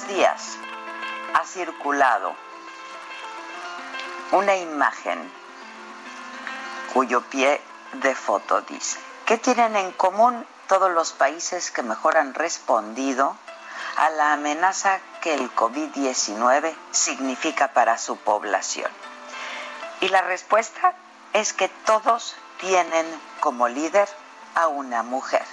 Días ha circulado una imagen cuyo pie de foto dice, ¿qué tienen en común todos los países que mejor han respondido a la amenaza que el COVID-19 significa para su población? Y la respuesta es que todos tienen como líder a una mujer.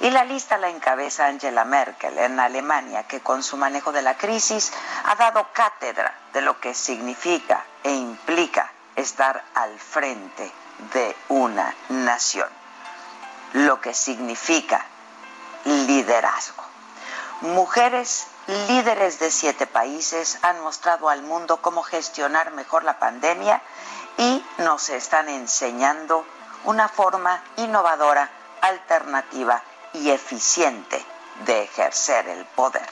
Y la lista la encabeza Angela Merkel en Alemania, que con su manejo de la crisis ha dado cátedra de lo que significa e implica estar al frente de una nación, lo que significa liderazgo. Mujeres líderes de siete países han mostrado al mundo cómo gestionar mejor la pandemia y nos están enseñando una forma innovadora, alternativa y eficiente de ejercer el poder.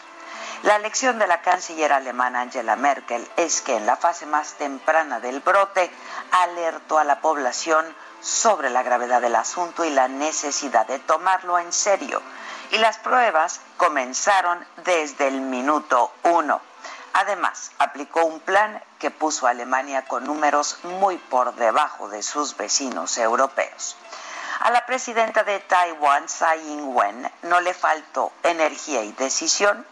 La lección de la canciller alemana Angela Merkel es que en la fase más temprana del brote alertó a la población sobre la gravedad del asunto y la necesidad de tomarlo en serio. Y las pruebas comenzaron desde el minuto uno. Además, aplicó un plan que puso a Alemania con números muy por debajo de sus vecinos europeos. A la presidenta de Taiwán, Tsai Ing-wen, no le faltó energía y decisión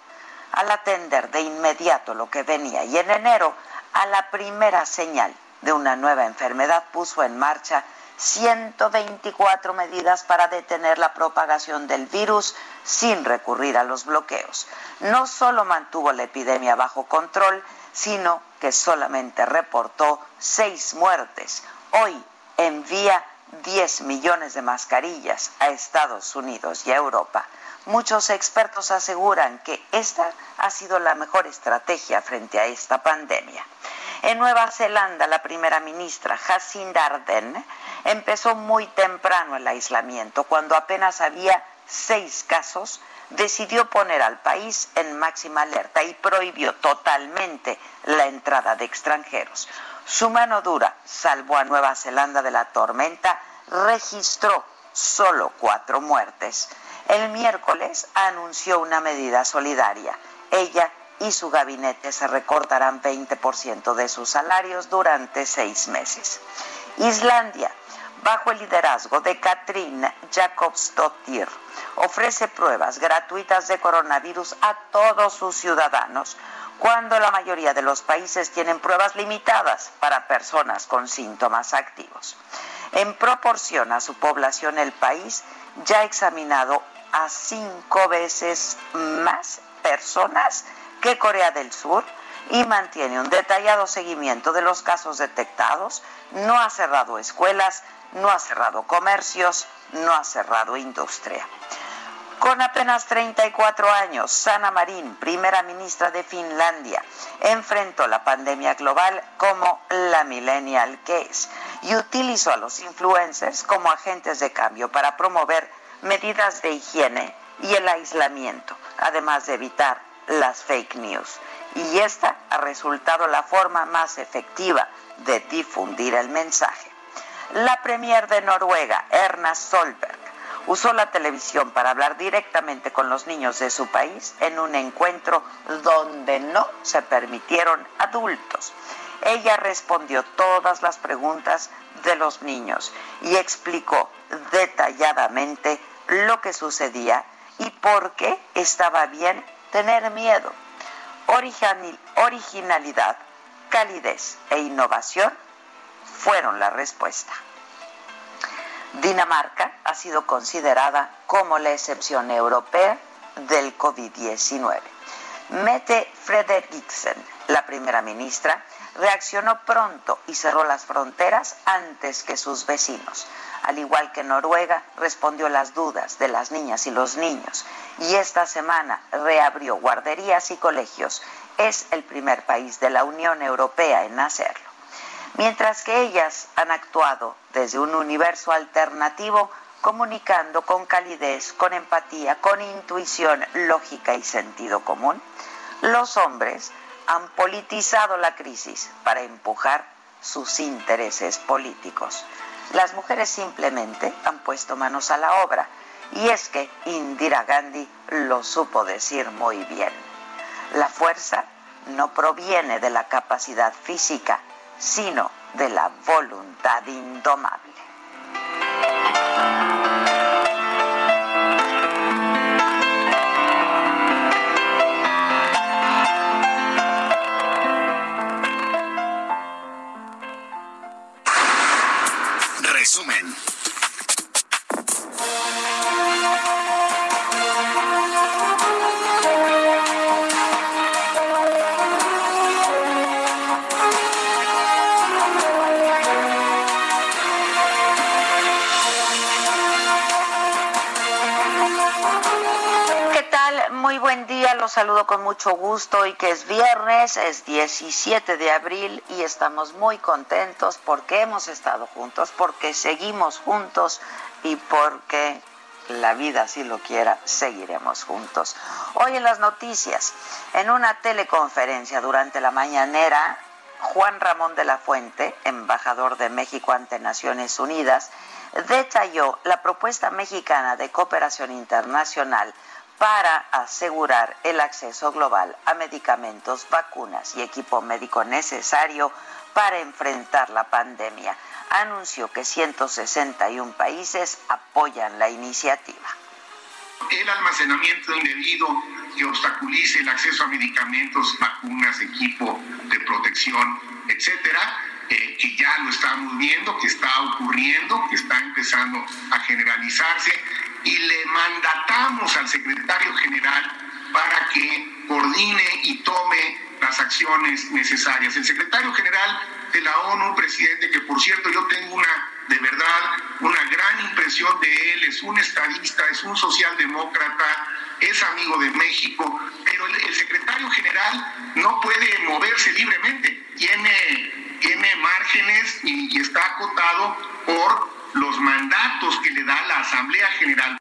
al atender de inmediato lo que venía y en enero, a la primera señal de una nueva enfermedad, puso en marcha 124 medidas para detener la propagación del virus sin recurrir a los bloqueos. No solo mantuvo la epidemia bajo control, sino que solamente reportó seis muertes. Hoy envía 10 millones de mascarillas a Estados Unidos y a Europa. Muchos expertos aseguran que esta ha sido la mejor estrategia frente a esta pandemia. En Nueva Zelanda, la primera ministra Jacinda Ardern empezó muy temprano el aislamiento, cuando apenas había seis casos, decidió poner al país en máxima alerta y prohibió totalmente la entrada de extranjeros. Su mano dura salvó a Nueva Zelanda de la tormenta, registró solo cuatro muertes. El miércoles anunció una medida solidaria. Ella y su gabinete se recortarán 20% de sus salarios durante seis meses. Islandia, bajo el liderazgo de Katrin Jakobsdottir, ofrece pruebas gratuitas de coronavirus a todos sus ciudadanos cuando la mayoría de los países tienen pruebas limitadas para personas con síntomas activos. En proporción a su población, el país ya ha examinado a cinco veces más personas que Corea del Sur y mantiene un detallado seguimiento de los casos detectados, no ha cerrado escuelas, no ha cerrado comercios, no ha cerrado industria. Con apenas 34 años, Sana Marín, primera ministra de Finlandia, enfrentó la pandemia global como la millennial es y utilizó a los influencers como agentes de cambio para promover medidas de higiene y el aislamiento, además de evitar las fake news. Y esta ha resultado la forma más efectiva de difundir el mensaje. La premier de Noruega, Erna Solberg, usó la televisión para hablar directamente con los niños de su país en un encuentro donde no se permitieron adultos. Ella respondió todas las preguntas de los niños y explicó detalladamente lo que sucedía y por qué estaba bien tener miedo. Originalidad, calidez e innovación fueron la respuesta. Dinamarca ha sido considerada como la excepción europea del COVID-19. Mette Frederiksen, la primera ministra, reaccionó pronto y cerró las fronteras antes que sus vecinos. Al igual que Noruega, respondió las dudas de las niñas y los niños y esta semana reabrió guarderías y colegios. Es el primer país de la Unión Europea en hacerlo. Mientras que ellas han actuado desde un universo alternativo, comunicando con calidez, con empatía, con intuición, lógica y sentido común, los hombres han politizado la crisis para empujar sus intereses políticos. Las mujeres simplemente han puesto manos a la obra y es que Indira Gandhi lo supo decir muy bien. La fuerza no proviene de la capacidad física, sino de la voluntad indomable. Saludo con mucho gusto y que es viernes, es 17 de abril y estamos muy contentos porque hemos estado juntos, porque seguimos juntos y porque la vida si lo quiera, seguiremos juntos. Hoy en las noticias, en una teleconferencia durante la mañanera, Juan Ramón de la Fuente, embajador de México ante Naciones Unidas, detalló la propuesta mexicana de cooperación internacional para asegurar el acceso global a medicamentos, vacunas y equipo médico necesario para enfrentar la pandemia. Anunció que 161 países apoyan la iniciativa. El almacenamiento indebido que obstaculice el acceso a medicamentos, vacunas, equipo de protección, etcétera, eh, que ya lo estamos viendo, que está ocurriendo, que está empezando a generalizarse y le mandatamos al secretario general para que coordine y tome las acciones necesarias. El secretario general de la ONU, presidente, que por cierto yo tengo una, de verdad, una gran impresión de él, es un estadista, es un socialdemócrata, es amigo de México, pero el, secretario general no puede moverse libremente, tiene, tiene márgenes y está acotado por los mandatos que le da la Asamblea General.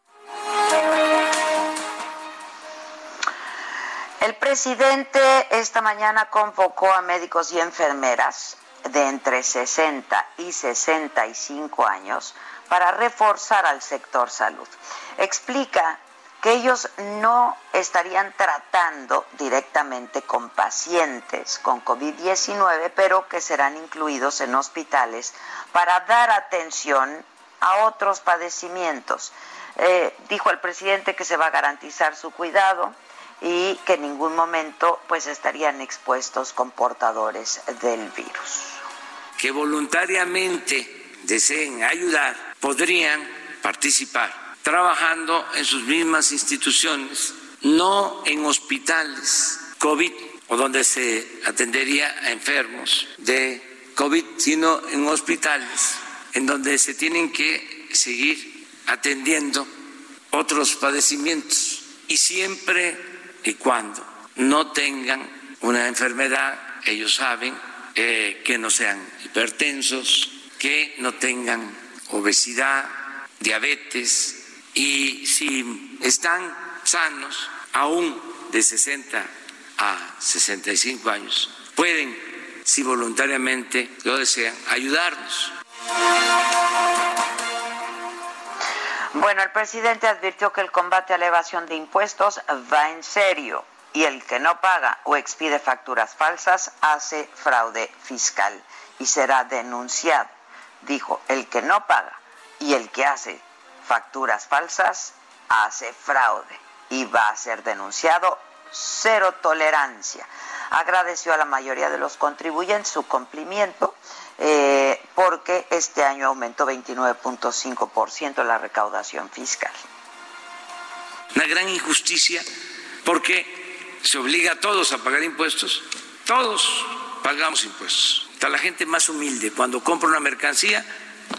El presidente esta mañana convocó a médicos y enfermeras de entre 60 y 65 años para reforzar al sector salud. Explica que ellos no estarían tratando directamente con pacientes con COVID-19, pero que serán incluidos en hospitales para dar atención a otros padecimientos. Eh, dijo el presidente que se va a garantizar su cuidado y que en ningún momento pues estarían expuestos con portadores del virus. Que voluntariamente deseen ayudar, podrían participar trabajando en sus mismas instituciones, no en hospitales COVID o donde se atendería a enfermos de COVID, sino en hospitales en donde se tienen que seguir atendiendo otros padecimientos. Y siempre y cuando no tengan una enfermedad, ellos saben eh, que no sean hipertensos, que no tengan obesidad, diabetes, y si están sanos, aún de 60 a 65 años, pueden, si voluntariamente lo desean, ayudarnos. Bueno, el presidente advirtió que el combate a la evasión de impuestos va en serio y el que no paga o expide facturas falsas hace fraude fiscal y será denunciado. Dijo, el que no paga y el que hace facturas falsas, hace fraude y va a ser denunciado cero tolerancia. Agradeció a la mayoría de los contribuyentes su cumplimiento eh, porque este año aumentó 29.5% la recaudación fiscal. Una gran injusticia porque se obliga a todos a pagar impuestos, todos, pagamos impuestos. Está la gente más humilde. Cuando compra una mercancía,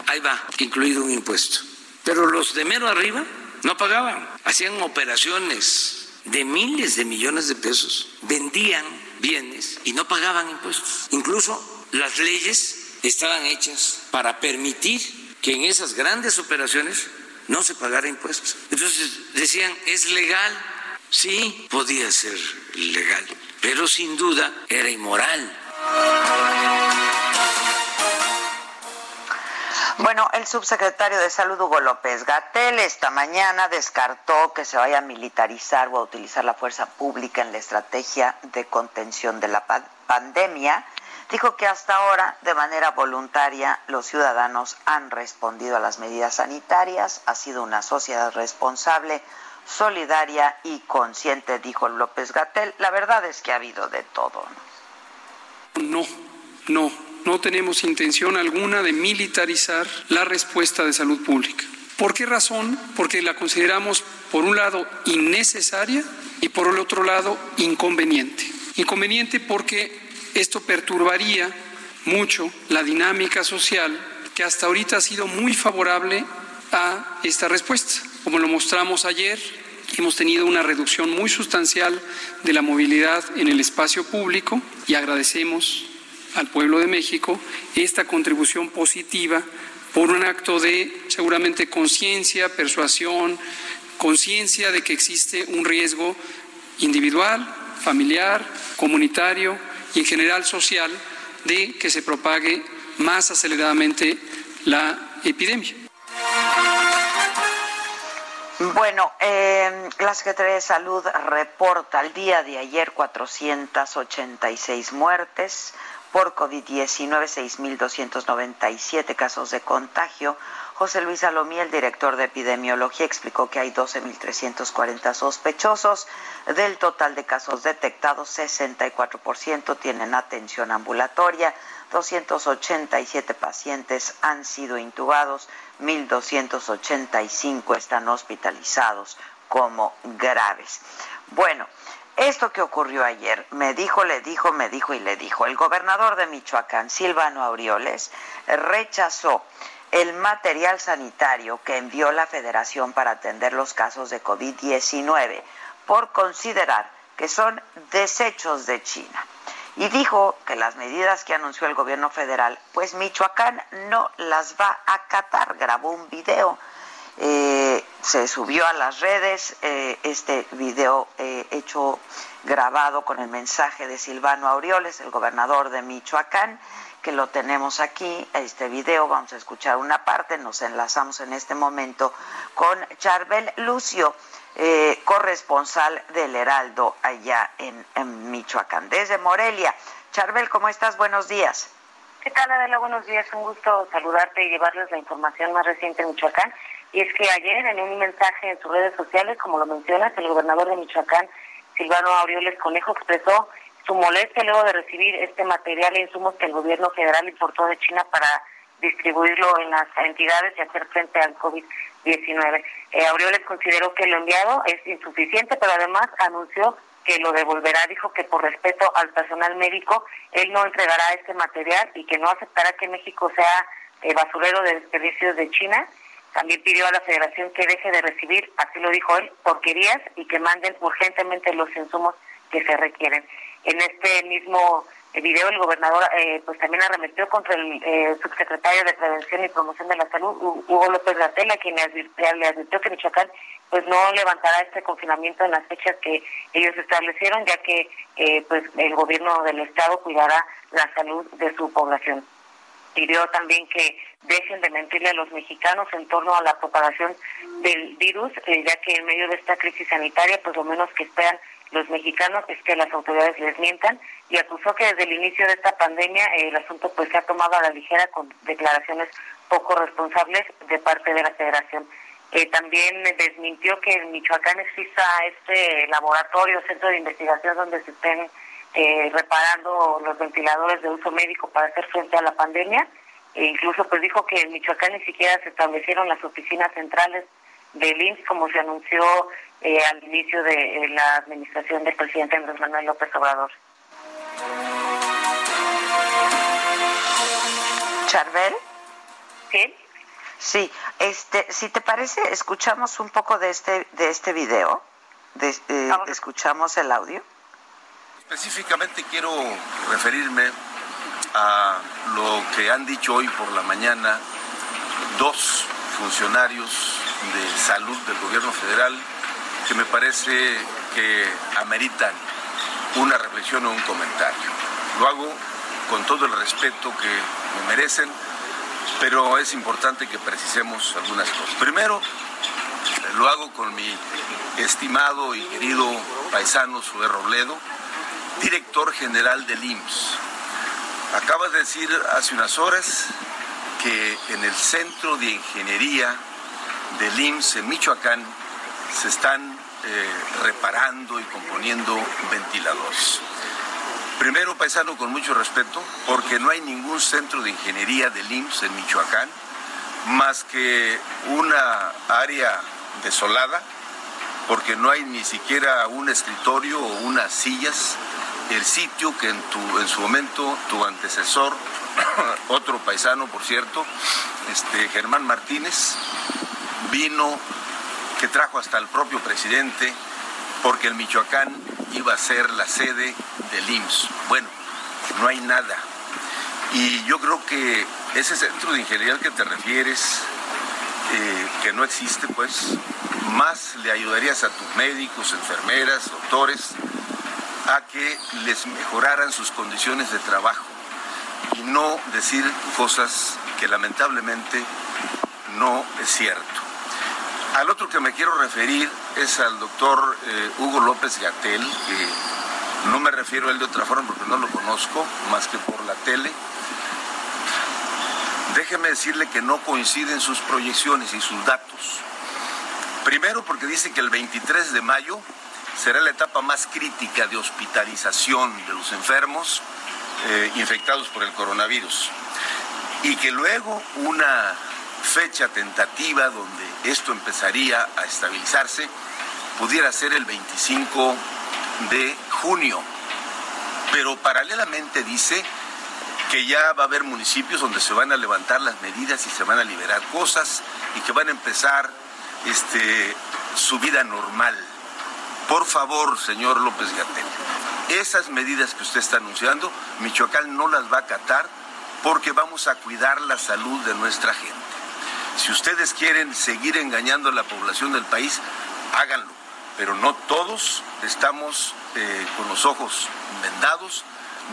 ahí va, incluido un impuesto. Pero los de mero arriba no pagaban. Hacían operaciones de miles de millones de pesos. Vendían bienes y no pagaban impuestos. Incluso las leyes estaban hechas para permitir que en esas grandes operaciones no se pagara impuestos. Entonces decían, ¿es legal? Sí, podía ser legal, pero sin duda era inmoral. Bueno, el subsecretario de Salud, Hugo López Gatel, esta mañana descartó que se vaya a militarizar o a utilizar la fuerza pública en la estrategia de contención de la pandemia. Dijo que hasta ahora, de manera voluntaria, los ciudadanos han respondido a las medidas sanitarias. Ha sido una sociedad responsable, solidaria y consciente, dijo López Gatel. La verdad es que ha habido de todo. No, no, tenemos intención alguna de militarizar la respuesta de salud pública. ¿Por qué razón? Porque la consideramos, por un lado, innecesaria y por el otro lado, inconveniente. Inconveniente porque esto perturbaría mucho la dinámica social que hasta ahorita ha sido muy favorable a esta respuesta. Como lo mostramos ayer, hemos tenido una reducción muy sustancial de la movilidad en el espacio público y agradecemos al pueblo de México esta contribución positiva por un acto de seguramente conciencia, persuasión, conciencia de que existe un riesgo individual, familiar, comunitario y en general social de que se propague más aceleradamente la epidemia. Bueno, eh, la Secretaría de Salud reporta al día de ayer 486 muertes por COVID-19, 6.297 casos de contagio, José Luis Salomí, el director de epidemiología, explicó que hay 12.340 sospechosos. Del total de casos detectados, 64% tienen atención ambulatoria, 287 pacientes han sido intubados, 1.285 están hospitalizados como graves. Bueno, esto que ocurrió ayer, me dijo, le dijo, me dijo y le dijo. El gobernador de Michoacán, Silvano Aureoles, rechazó el material sanitario que envió la Federación para atender los casos de COVID-19 por considerar que son desechos de China. Y dijo que las medidas que anunció el gobierno federal, pues Michoacán no las va a acatar. Grabó un video, eh, se subió a las redes eh, este video eh, hecho grabado con el mensaje de Silvano Aureoles, el gobernador de Michoacán, que lo tenemos aquí, este video, vamos a escuchar una parte, nos enlazamos en este momento con Charbel Lucio, eh, corresponsal del Heraldo allá en, Michoacán, desde Morelia. Charbel, ¿cómo estás? Buenos días. ¿Qué tal, Adela? Buenos días. Un gusto saludarte y llevarles la información más reciente en Michoacán. Y es que ayer, en un mensaje en sus redes sociales, como lo mencionas, el gobernador de Michoacán, Silvano Aureoles Conejo, expresó su molestia luego de recibir este material e insumos que el gobierno federal importó de China para distribuirlo en las entidades y hacer frente al COVID-19. Eh, Aureoles consideró que lo enviado es insuficiente, pero además anunció que lo devolverá. Dijo que por respeto al personal médico, él no entregará este material y que no aceptará que México sea eh, basurero de desperdicios de China. También pidió a la federación que deje de recibir, así lo dijo él, porquerías y que manden urgentemente los insumos que se requieren. En este mismo video el gobernador eh, pues también arremetió contra el eh, subsecretario de Prevención y Promoción de la Salud, Hugo López Gatela, quien le advirtió, que Michoacán pues no levantará este confinamiento en las fechas que ellos establecieron, ya que eh, pues el gobierno del estado cuidará la salud de su población. Pidió también que dejen de mentirle a los mexicanos en torno a la propagación del virus, ya que en medio de esta crisis sanitaria, pues lo menos que esperan los mexicanos es que las autoridades les mientan y acusó que desde el inicio de esta pandemia el asunto pues se ha tomado a la ligera con declaraciones poco responsables de parte de la federación. Eh, también desmintió que en Michoacán exista este laboratorio, centro de investigación donde se estén eh, reparando los ventiladores de uso médico para hacer frente a la pandemia. E incluso pues dijo que en Michoacán ni siquiera se establecieron las oficinas centrales del IMSS como se anunció eh, al inicio de eh, la administración del presidente Andrés Manuel López Obrador. Charbel. Sí. Sí, este, si te parece, escuchamos un poco de este de este video, eh, escuchamos el audio. Específicamente quiero referirme a lo que han dicho hoy por la mañana dos funcionarios de salud del gobierno federal que me parece que ameritan una reflexión o un comentario. Lo hago con todo el respeto que me merecen, pero es importante que precisemos algunas cosas. Primero, lo hago con mi estimado y querido paisano Sue Robledo, director general del IMSS. Acabas de decir hace unas horas que en el Centro de Ingeniería del IMSS en Michoacán se están eh, reparando y componiendo ventiladores. Primero, paisano, con mucho respeto, porque no hay ningún centro de ingeniería del IMSS en Michoacán, más que una área desolada, porque no hay ni siquiera un escritorio o unas sillas. El sitio que en, su momento tu antecesor, otro paisano, por cierto, este, Germán Martínez, vino que trajo hasta el propio presidente, porque el Michoacán iba a ser la sede del IMSS. Bueno, no hay nada. Y yo creo que ese centro de ingeniería al que te refieres, eh, que no existe, pues, más le ayudarías a tus médicos, enfermeras, doctores, a que les mejoraran sus condiciones de trabajo y no decir cosas que lamentablemente no es cierto. Al otro que me quiero referir es al doctor eh, Hugo López Gatel, que no me refiero a él de otra forma porque no lo conozco más que por la tele. Déjeme decirle que no coinciden sus proyecciones y sus datos. Primero porque dice que el 23 de mayo será la etapa más crítica de hospitalización de los enfermos eh, infectados por el coronavirus. Y que luego una fecha tentativa donde esto empezaría a estabilizarse pudiera ser el 25 de junio. Pero paralelamente dice que ya va a haber municipios donde se van a levantar las medidas y se van a liberar cosas y que van a empezar este, su vida normal. Por favor, señor López Gatel, esas medidas que usted está anunciando, Michoacán no las va a acatar porque vamos a cuidar la salud de nuestra gente. Si ustedes quieren seguir engañando a la población del país, háganlo, pero no todos estamos eh, con los ojos vendados,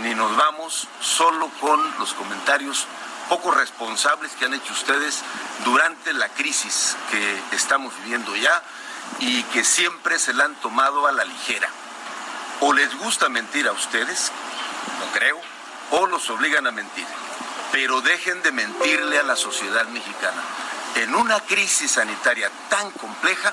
ni nos vamos solo con los comentarios poco responsables que han hecho ustedes durante la crisis que estamos viviendo ya y que siempre se la han tomado a la ligera. O les gusta mentir a ustedes, no creo, o los obligan a mentir. Pero dejen de mentirle a la sociedad mexicana en una crisis sanitaria tan compleja,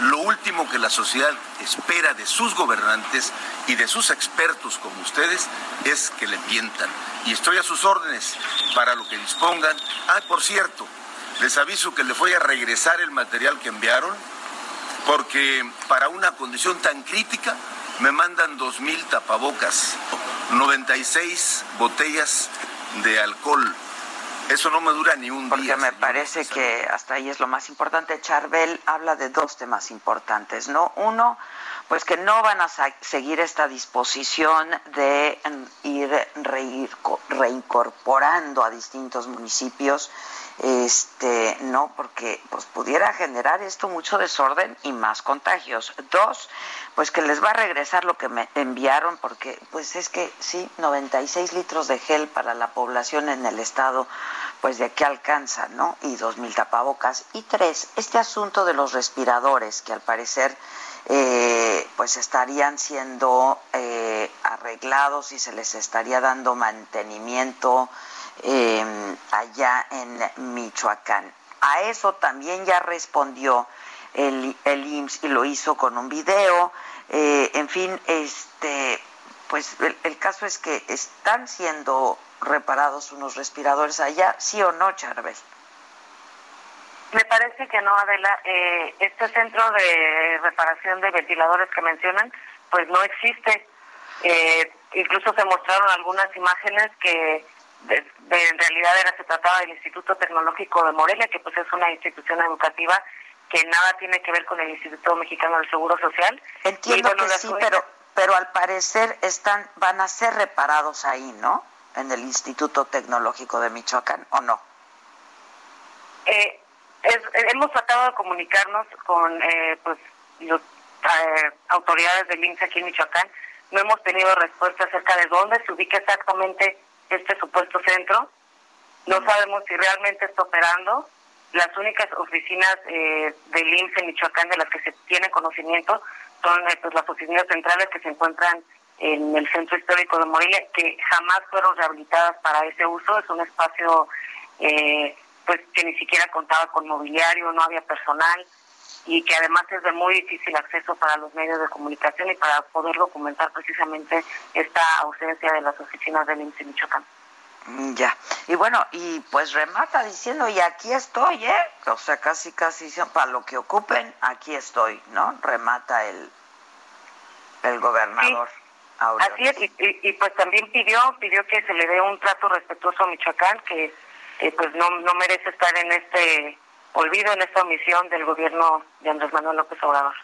lo último que la sociedad espera de sus gobernantes y de sus expertos como ustedes es que le mientan. Y estoy a sus órdenes para lo que dispongan. Ah, por cierto, les aviso que les voy a regresar el material que enviaron, porque para una condición tan crítica me mandan dos mil tapabocas, 96 botellas de alcohol eso no me dura ni un día. Porque me parece que hasta ahí es lo más importante. Charbel habla de dos temas importantes, ¿no? Uno, pues que no van a seguir esta disposición de ir reincorporando a distintos municipios este no porque pues pudiera generar esto mucho desorden y más contagios. Dos pues que les va a regresar lo que me enviaron porque pues es que sí 96 litros de gel para la población en el estado pues de qué alcanza no y dos mil tapabocas. Y tres este asunto de los respiradores que al parecer eh, pues estarían siendo eh, arreglados y se les estaría dando mantenimiento eh, allá en Michoacán. A eso también ya respondió el, el IMSS y lo hizo con un video. Eh, en fin, este, pues el, caso es que están siendo reparados unos respiradores allá, ¿sí o no, Charbel? Me parece que no, Adela. Eh, este centro de reparación de ventiladores que mencionan, pues no existe. Eh, incluso se mostraron algunas imágenes que en realidad era se trataba del Instituto Tecnológico de Morelia, que pues es una institución educativa que nada tiene que ver con el Instituto Mexicano del Seguro Social. Entiendo que sí, pero pero al parecer están van a ser reparados ahí, ¿no? En el Instituto Tecnológico de Michoacán, ¿o no? Eh, hemos tratado de comunicarnos con eh, pues las eh, autoridades del INSS aquí en Michoacán. No hemos tenido respuesta acerca de dónde se ubica exactamente este supuesto centro. No sabemos si realmente está operando. Las únicas oficinas eh, del IMSS en Michoacán de las que se tiene conocimiento son eh, pues, las oficinas centrales que se encuentran en el centro histórico de Morelia, que jamás fueron rehabilitadas para ese uso. Es un espacio eh, pues que ni siquiera contaba con mobiliario, no había personal y que además es de muy difícil acceso para los medios de comunicación y para poder documentar precisamente esta ausencia de las oficinas del INSE Michoacán. Mm, ya, y bueno, y pues remata diciendo, y aquí estoy, ¿eh? O sea, casi, casi, para lo que ocupen, aquí estoy, ¿no? Remata el, el gobernador. Así es, y, pues también pidió pidió que se le dé un trato respetuoso a Michoacán, que pues no, no merece estar en este olvido, en esta omisión del gobierno de Andrés Manuel López Obrador.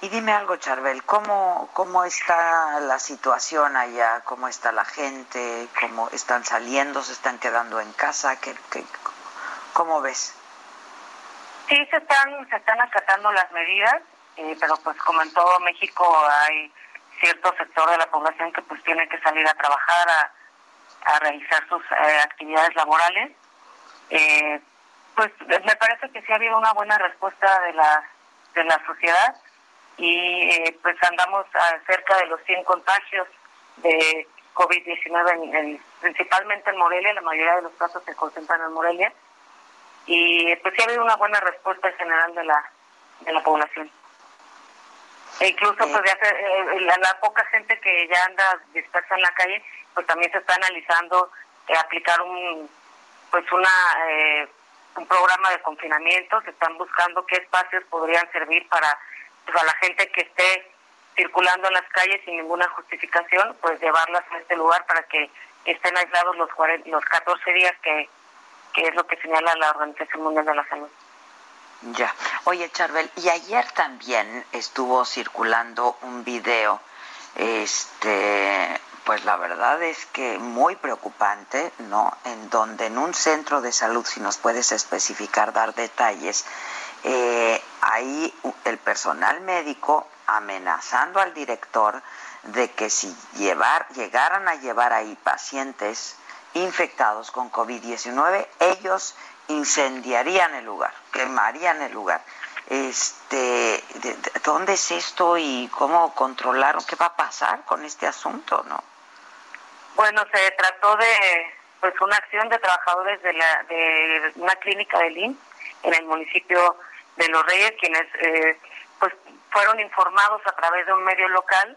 Y dime algo, Charbel, ¿cómo, ¿cómo está la situación allá? ¿Cómo está la gente? ¿Cómo están saliendo? ¿Se están quedando en casa? ¿Qué, qué, cómo ves? Sí, se están, se están acatando las medidas, eh, pero pues como en todo México hay cierto sector de la población que pues tiene que salir a trabajar, a, a realizar sus eh, actividades laborales. Eh, pues me parece que sí ha habido una buena respuesta de la, de la sociedad y eh, pues andamos a cerca de los 100 contagios de COVID-19, principalmente en Morelia, la mayoría de los casos se concentran en Morelia y pues sí ha habido una buena respuesta en general de la, de la población. E incluso pues ya eh, la, poca gente que ya anda dispersa en la calle, pues también se está analizando eh, aplicar un pues una eh, un programa de confinamiento, se están buscando qué espacios podrían servir para pues, a la gente que esté circulando en las calles sin ninguna justificación, pues llevarlas a este lugar para que estén aislados los los 14 días que, que es lo que señala la Organización Mundial de la Salud. Ya. Oye, Charbel, y ayer también estuvo circulando un video, este, pues la verdad es que muy preocupante, ¿no? En donde en un centro de salud, si nos puedes especificar, dar detalles, eh, ahí el personal médico amenazando al director de que si llevar, llegaran a llevar ahí pacientes infectados con COVID-19, ellos incendiarían el lugar, quemarían el lugar. Este, ¿Dónde es esto y cómo controlaron? ¿Qué va a pasar con este asunto, no? Bueno, se trató de pues una acción de trabajadores de, la, de una clínica de LIN en el municipio de Los Reyes, quienes eh, pues fueron informados a través de un medio local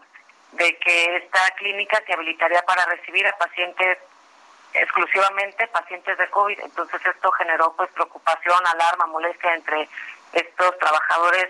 de que esta clínica se habilitaría para recibir a pacientes exclusivamente pacientes de COVID. Entonces esto generó pues preocupación, alarma, molestia entre estos trabajadores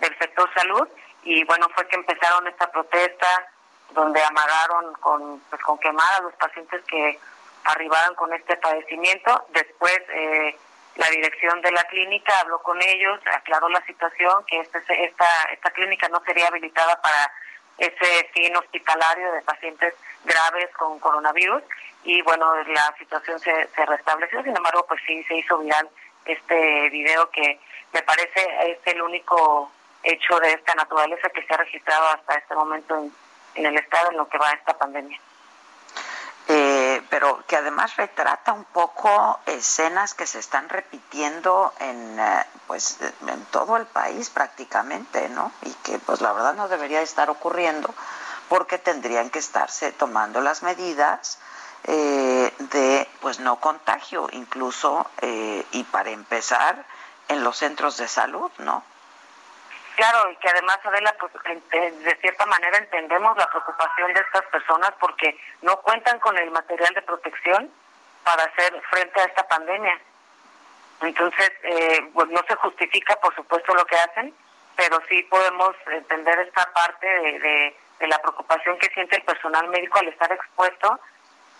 del sector salud y bueno, fue que empezaron esta protesta donde amagaron con pues con quemar a los pacientes que arribaron con este padecimiento. Después eh, la dirección de la clínica habló con ellos, aclaró la situación, que este, esta, esta clínica no sería habilitada para ese fin hospitalario de pacientes graves con coronavirus y bueno, la situación se, se restableció, sin embargo, pues sí se hizo viral este video que me parece es el único hecho de esta naturaleza que se ha registrado hasta este momento en, en el estado en lo que va esta pandemia. Eh, pero que además retrata un poco escenas que se están repitiendo en eh, pues en todo el país prácticamente, ¿no? Y que pues la verdad no debería estar ocurriendo porque tendrían que estarse tomando las medidas eh, de pues no contagio incluso y para empezar en los centros de salud, ¿no? Claro, y que además, Adela, pues de cierta manera entendemos la preocupación de estas personas porque no cuentan con el material de protección para hacer frente a esta pandemia. Entonces, eh, pues no se justifica, por supuesto, lo que hacen, pero sí podemos entender esta parte de, la preocupación que siente el personal médico al estar expuesto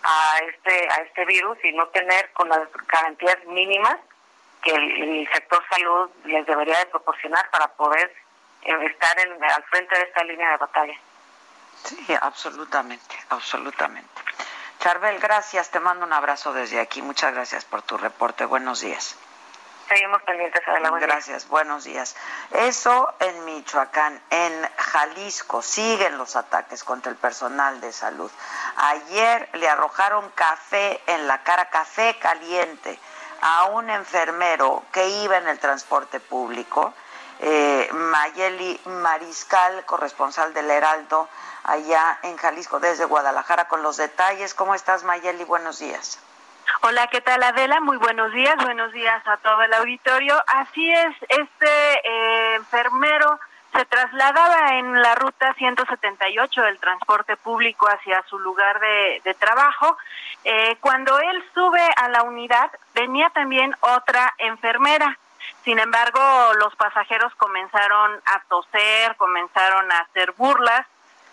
a este a este virus y no tener con las garantías mínimas que el, sector salud les debería de proporcionar para poder estar en, al frente de esta línea de batalla. Sí, absolutamente, absolutamente. Charbel, gracias, te mando un abrazo desde aquí. Muchas gracias por tu reporte. Buenos días. Seguimos pendientes. Gracias, buenos días. Eso en Michoacán. En Jalisco siguen los ataques contra el personal de salud. Ayer le arrojaron café en la cara, café caliente, a un enfermero que iba en el transporte público. Eh, Mayeli Mariscal, corresponsal del Heraldo, allá en Jalisco, desde Guadalajara, con los detalles. ¿Cómo estás, Mayeli? Buenos días. Hola, ¿qué tal Adela? Muy buenos días, buenos días a todo el auditorio. Así es, este eh, enfermero se trasladaba en la ruta 178 del transporte público hacia su lugar de, trabajo. Eh, cuando él sube a la unidad, venía también otra enfermera. Sin embargo, los pasajeros comenzaron a toser, comenzaron a hacer burlas.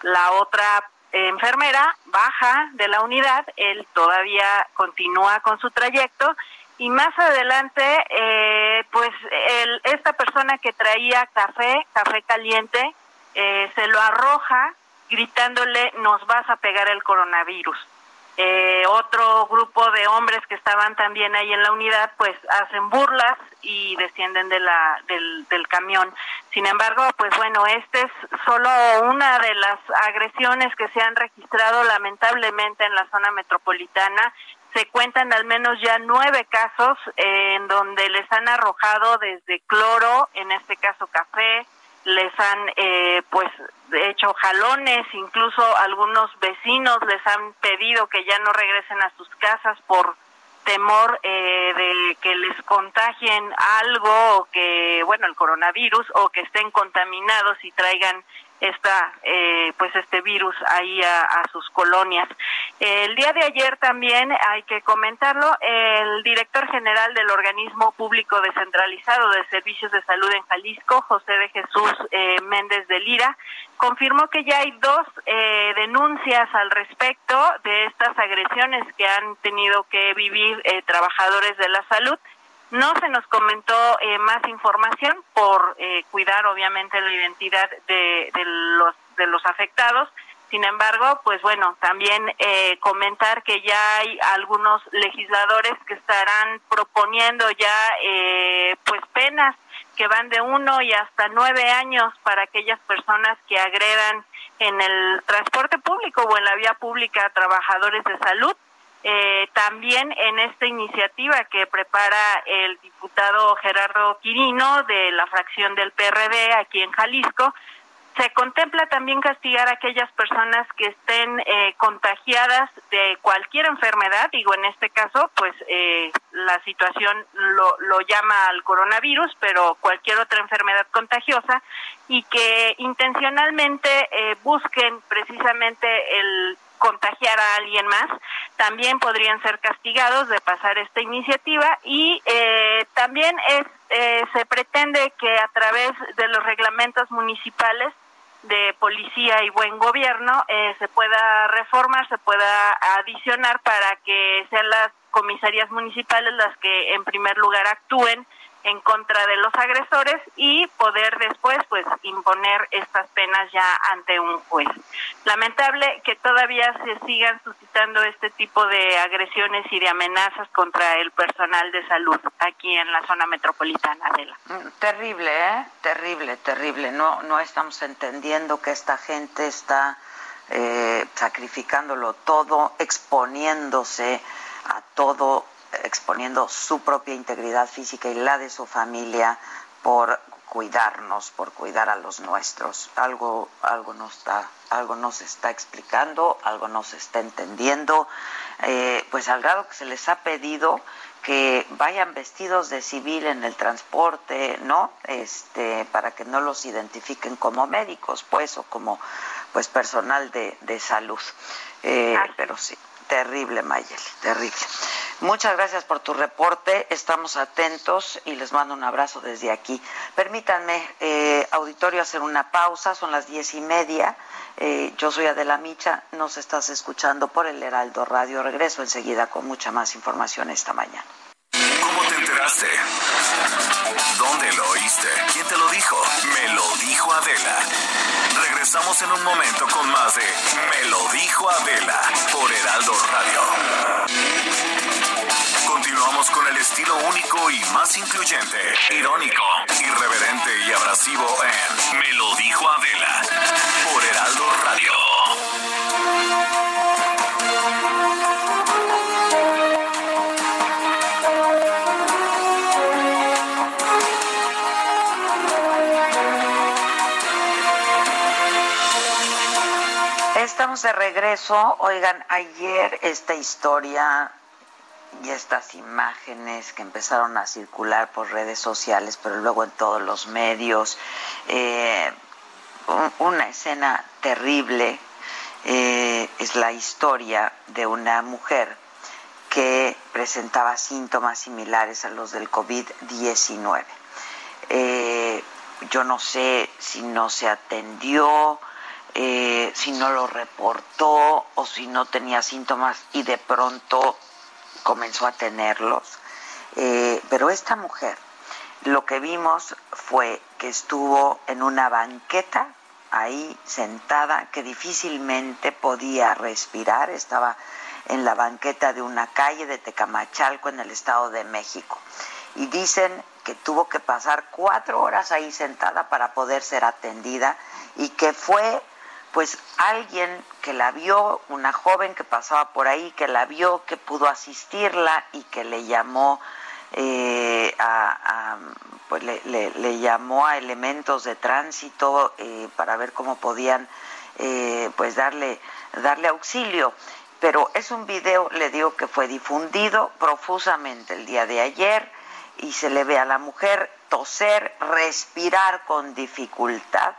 La otra enfermera baja de la unidad, él todavía continúa con su trayecto y más adelante, eh, pues esta persona que traía café, café caliente, eh, se lo arroja gritándole, nos vas a pegar el coronavirus. Eh, otro grupo de hombres que estaban también ahí en la unidad, pues hacen burlas y descienden de la, del, del camión. Sin embargo, pues bueno, esta es solo una de las agresiones que se han registrado lamentablemente en la zona metropolitana. Se cuentan al menos ya nueve casos en donde les han arrojado desde cloro, en este caso café, les han eh, pues hecho jalones, incluso algunos vecinos les han pedido que ya no regresen a sus casas por temor eh, de que les contagien algo o que bueno el coronavirus o que estén contaminados y traigan esta eh, pues este virus ahí a, sus colonias. El día de ayer también hay que comentarlo, el director general del organismo público descentralizado de servicios de salud en Jalisco, José de Jesús eh, Méndez de Lira, confirmó que ya hay dos eh, denuncias al respecto de estas agresiones que han tenido que vivir trabajadores de la salud no se nos comentó eh, más información por eh, cuidar obviamente la identidad de, los de los afectados. Sin embargo, pues bueno, también eh, comentar que ya hay algunos legisladores que estarán proponiendo ya pues penas que van de uno y hasta nueve años para aquellas personas que agredan en el transporte público o en la vía pública a trabajadores de salud. Eh, también en esta iniciativa que prepara el diputado Gerardo Quirino de la fracción del PRD aquí en Jalisco, se contempla también castigar a aquellas personas que estén eh, contagiadas de cualquier enfermedad, digo en este caso, pues eh, la situación lo, lo llama al coronavirus, pero cualquier otra enfermedad contagiosa, y que intencionalmente busquen precisamente el contagiar a alguien más, también podrían ser castigados de pasar esta iniciativa y eh, también es, eh, se pretende que a través de los reglamentos municipales de policía y buen gobierno eh, se pueda reformar, se pueda adicionar para que sean las comisarías municipales las que en primer lugar actúen en contra de los agresores y poder después pues imponer estas penas ya ante un juez. Lamentable que todavía se sigan suscitando este tipo de agresiones y de amenazas contra el personal de salud aquí en la zona metropolitana de la. Mm, terrible, ¿eh? Terrible, terrible. No no estamos entendiendo que esta gente está eh, sacrificándolo todo, exponiéndose a todo exponiendo su propia integridad física y la de su familia por cuidarnos, por cuidar a los nuestros. Algo, algo nos está, algo nos está explicando, algo nos está entendiendo, eh, pues al grado que se les ha pedido que vayan vestidos de civil en el transporte, ¿no? Este, para que no los identifiquen como médicos, pues, o como pues personal de, salud. Eh, pero sí, terrible, Mayeli, terrible. Muchas gracias por tu reporte. Estamos atentos y les mando un abrazo desde aquí. Permítanme, eh, auditorio, hacer una pausa. Son las diez y media. Eh, yo soy Adela Micha. Nos estás escuchando por el Heraldo Radio. Regreso enseguida con mucha más información esta mañana. ¿Cómo te enteraste? ¿Dónde lo oíste? ¿Quién te lo dijo? Me lo dijo Adela. Regresamos en un momento con más de Me lo dijo Adela por Heraldo Radio. Continuamos con el estilo único y más incluyente, irónico, irreverente y abrasivo en Me lo dijo Adela por Heraldo Radio. Estamos de regreso. Oigan, ayer esta historia y estas imágenes que empezaron a circular por redes sociales, pero luego en todos los medios, eh, una escena terrible eh, es la historia de una mujer que presentaba síntomas similares a los del COVID-19. Eh, yo no sé si no se atendió, si no lo reportó o si no tenía síntomas y de pronto comenzó a tenerlos. Eh, pero esta mujer, lo que vimos fue que estuvo en una banqueta ahí sentada, que difícilmente podía respirar, estaba en la banqueta de una calle de Tecamachalco en el Estado de México. Y dicen que tuvo que pasar cuatro horas ahí sentada para poder ser atendida y que fue pues alguien que la vio, una joven que pasaba por ahí, que la vio, que pudo asistirla y que le llamó eh, a, pues le, llamó a elementos de tránsito eh, para ver cómo podían eh, pues darle darle auxilio. Pero es un video le digo que fue difundido profusamente el día de ayer y se le ve a la mujer toser respirar con dificultad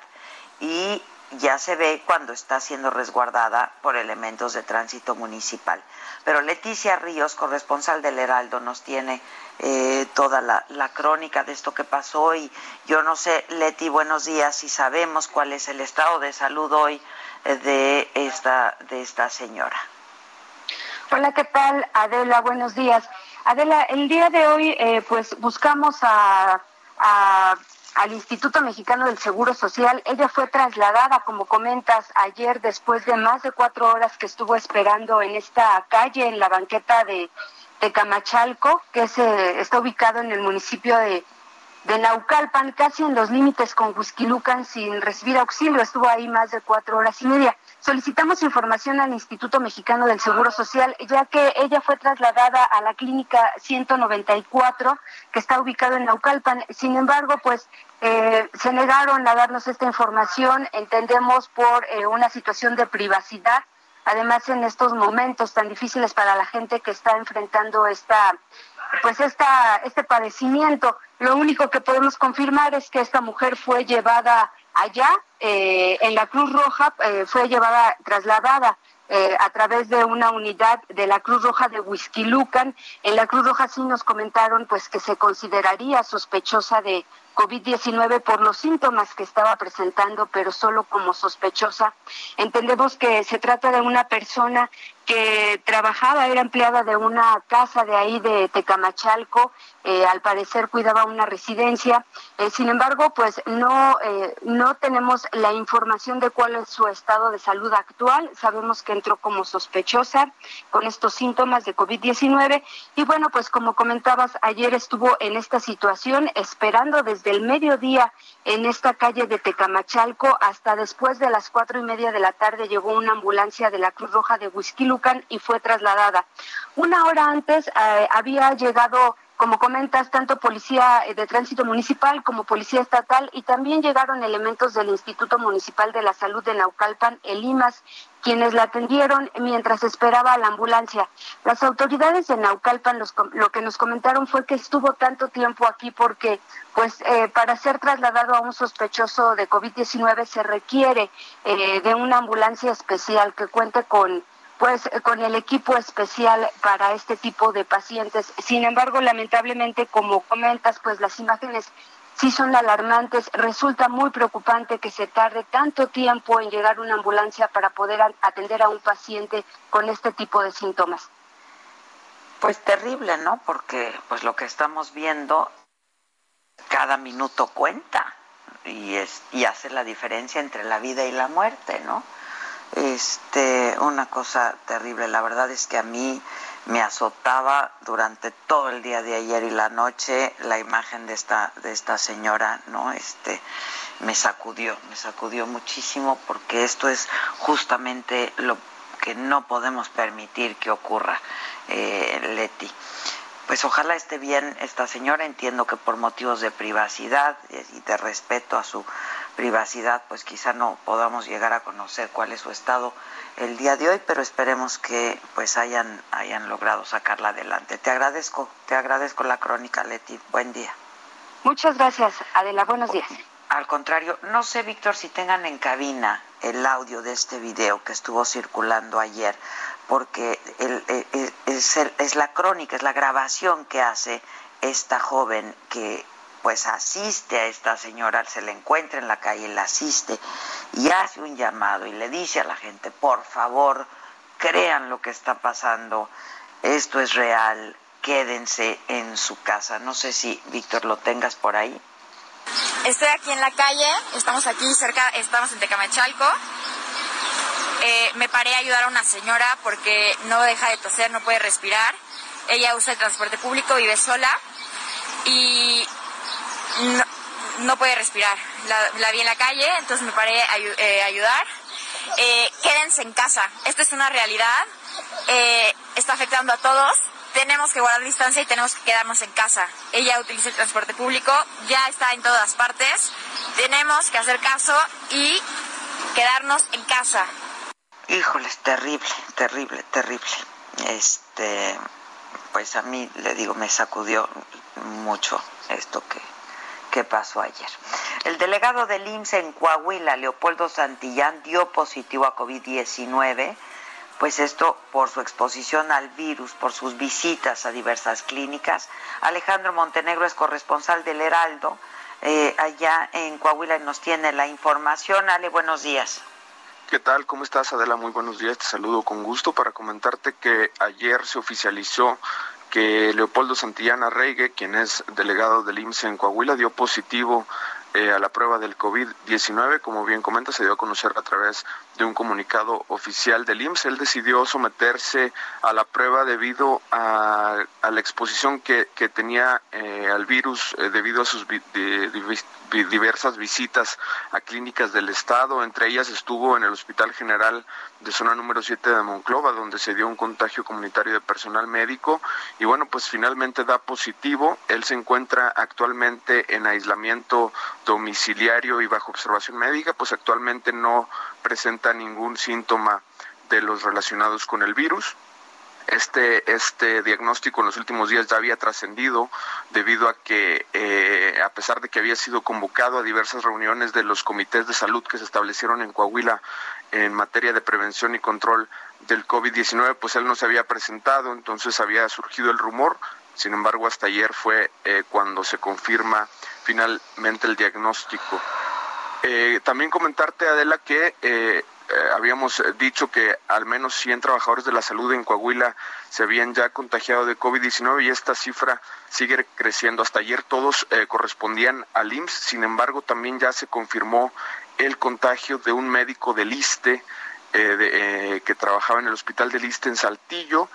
y ya se ve cuando está siendo resguardada por elementos de tránsito municipal. Pero Leticia Ríos, corresponsal del Heraldo, nos tiene eh, toda la, crónica de esto que pasó y yo no sé, Leti, buenos días, si sabemos cuál es el estado de salud hoy eh, de, esta, de esta señora. Hola, ¿qué tal? Adela, buenos días. Adela, el día de hoy eh, pues buscamos a al Instituto Mexicano del Seguro Social. Ella fue trasladada, como comentas, ayer después de más de cuatro horas que estuvo esperando en esta calle, en la banqueta de, Camachalco, que se, está ubicado en el municipio de, de Naucalpan, casi en los límites con Huizquilucan, sin recibir auxilio. Estuvo ahí más de cuatro horas y media. Solicitamos información al Instituto Mexicano del Seguro Social, ya que ella fue trasladada a la clínica 194, que está ubicado en Naucalpan. Sin embargo, pues eh, se negaron a darnos esta información, entendemos por eh, una situación de privacidad. Además, en estos momentos tan difíciles para la gente que está enfrentando esta, pues esta, este padecimiento, lo único que podemos confirmar es que esta mujer fue llevada allá eh, en la Cruz Roja eh, fue llevada, trasladada eh, a través de una unidad de la Cruz Roja de Huizquilucan. En la Cruz Roja sí nos comentaron pues que se consideraría sospechosa de COVID-19 por los síntomas que estaba presentando, pero solo como sospechosa. Entendemos que se trata de una persona que trabajaba, era empleada de una casa de ahí de Tecamachalco, eh, al parecer cuidaba una residencia. Eh, sin embargo, pues no, eh, no tenemos la información de cuál es su estado de salud actual. Sabemos que entró como sospechosa con estos síntomas de COVID-19 y bueno, pues como comentabas, ayer estuvo en esta situación esperando desde el mediodía en esta calle de Tecamachalco hasta después de las cuatro y media de la tarde llegó una ambulancia de la Cruz Roja de Huizquilu y fue trasladada. Una hora antes eh, había llegado como comentas, tanto policía eh, de tránsito municipal como policía estatal y también llegaron elementos del Instituto Municipal de la Salud de Naucalpan, el IMAS, quienes la atendieron mientras esperaba la ambulancia. Las autoridades de Naucalpan lo que nos comentaron fue que estuvo tanto tiempo aquí porque pues eh, para ser trasladado a un sospechoso de COVID-19 se requiere de una ambulancia especial que cuente con pues con el equipo especial para este tipo de pacientes. Sin embargo, lamentablemente, como comentas, pues las imágenes sí son alarmantes. Resulta muy preocupante que se tarde tanto tiempo en llegar una ambulancia para poder atender a un paciente con este tipo de síntomas. Pues terrible, ¿no? Porque pues lo que estamos viendo cada minuto cuenta y es y hace la diferencia entre la vida y la muerte, ¿no? Este, una cosa terrible, la verdad es que a mí me azotaba durante todo el día de ayer y la noche la imagen de esta de esta señora, ¿no? Este me sacudió, me sacudió muchísimo porque esto es justamente lo que no podemos permitir que ocurra, eh, Leti. Pues ojalá esté bien esta señora, entiendo que por motivos de privacidad y de respeto a su privacidad, pues quizá no podamos llegar a conocer cuál es su estado el día de hoy, pero esperemos que pues hayan, hayan logrado sacarla adelante. Te agradezco, te agradezco la crónica, Leti. Buen día. Muchas gracias, Adela. Buenos días. Al contrario, no sé, Víctor, si tengan en cabina el audio de este video que estuvo circulando ayer, porque es, es la crónica, es la grabación que hace esta joven que pues asiste a esta señora, se le encuentra en la calle, la asiste y hace un llamado y le dice a la gente, por favor, crean lo que está pasando, esto es real, quédense en su casa. No sé si, Víctor, lo tengas por ahí. Estoy aquí en la calle, estamos aquí cerca, estamos en Tecamachalco. Eh, me paré a ayudar a una señora porque no deja de toser, no puede respirar. Ella usa el transporte público, vive sola y no, puede respirar. La, vi en la calle, entonces me paré a eh, ayudar. Eh, quédense en casa, esto es una realidad, está afectando a todos tenemos que guardar distancia y tenemos que quedarnos en casa. Ella utiliza el transporte público, ya está en todas partes. Tenemos que hacer caso y quedarnos en casa. Híjoles, terrible, terrible, terrible. Este, pues a mí le digo, me sacudió mucho esto que, que pasó ayer. El delegado del IMSS en Coahuila, Leopoldo Santillán, dio positivo a COVID-19 pues esto por su exposición al virus, por sus visitas a diversas clínicas. Alejandro Montenegro es corresponsal del Heraldo eh, allá en Coahuila y nos tiene la información. Ale, buenos días. ¿Qué tal? ¿Cómo estás, Adela? Muy buenos días. Te saludo con gusto para comentarte que ayer se oficializó que Leopoldo Santillana Reygue, quien es delegado del IMSS en Coahuila, dio positivo eh, a la prueba del COVID-19. Como bien comenta, se dio a conocer a través de un comunicado oficial del IMSS. Él decidió someterse a la prueba debido a, la exposición que, tenía eh, al virus eh, debido a sus diversas visitas a clínicas del Estado. Entre ellas estuvo en el Hospital General de Zona número 7 de Monclova, donde se dio un contagio comunitario de personal médico. Y bueno, pues finalmente da positivo. Él se encuentra actualmente en aislamiento domiciliario y bajo observación médica, pues actualmente no presenta ningún síntoma de los relacionados con el virus. Este, este diagnóstico en los últimos días ya había trascendido debido a que, eh, a pesar de que había sido convocado a diversas reuniones de los comités de salud que se establecieron en Coahuila en materia de prevención y control del COVID-19, pues él no se había presentado, entonces había surgido el rumor. Sin embargo, hasta ayer fue eh, cuando se confirma finalmente el diagnóstico. Eh, también comentarte, Adela, que eh, eh, habíamos dicho que al menos 100 trabajadores de la salud en Coahuila se habían ya contagiado de COVID-19 y esta cifra sigue creciendo. Hasta ayer todos correspondían al IMSS, sin embargo también ya se confirmó el contagio de un médico del ISTE que trabajaba en el hospital del ISTE en Saltillo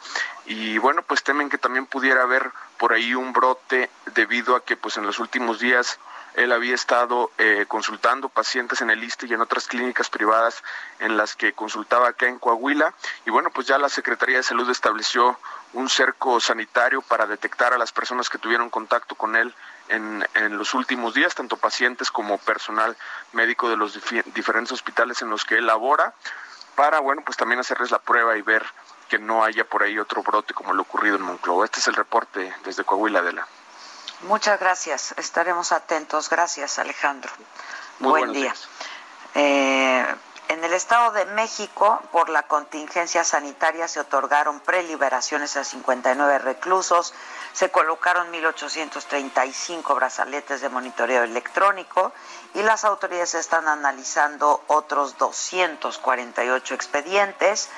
y bueno pues temen que también pudiera haber por ahí un brote debido a que pues en los últimos días él había estado eh, consultando pacientes en el ISTE y en otras clínicas privadas en las que consultaba acá en Coahuila. Y bueno, pues ya la Secretaría de Salud estableció un cerco sanitario para detectar a las personas que tuvieron contacto con él en, en los últimos días, tanto pacientes como personal médico de los diferentes hospitales en los que él labora, para, bueno, pues también hacerles la prueba y ver que no haya por ahí otro brote como lo ocurrido en Monclova. Este es el reporte desde Coahuila de la. Muchas gracias. Estaremos atentos. Gracias, Alejandro. Buen día. Eh, En el Estado de México, por la contingencia sanitaria, se otorgaron preliberaciones a 59 reclusos, se colocaron 1.835 brazaletes de monitoreo electrónico y las autoridades están analizando otros 248 expedientes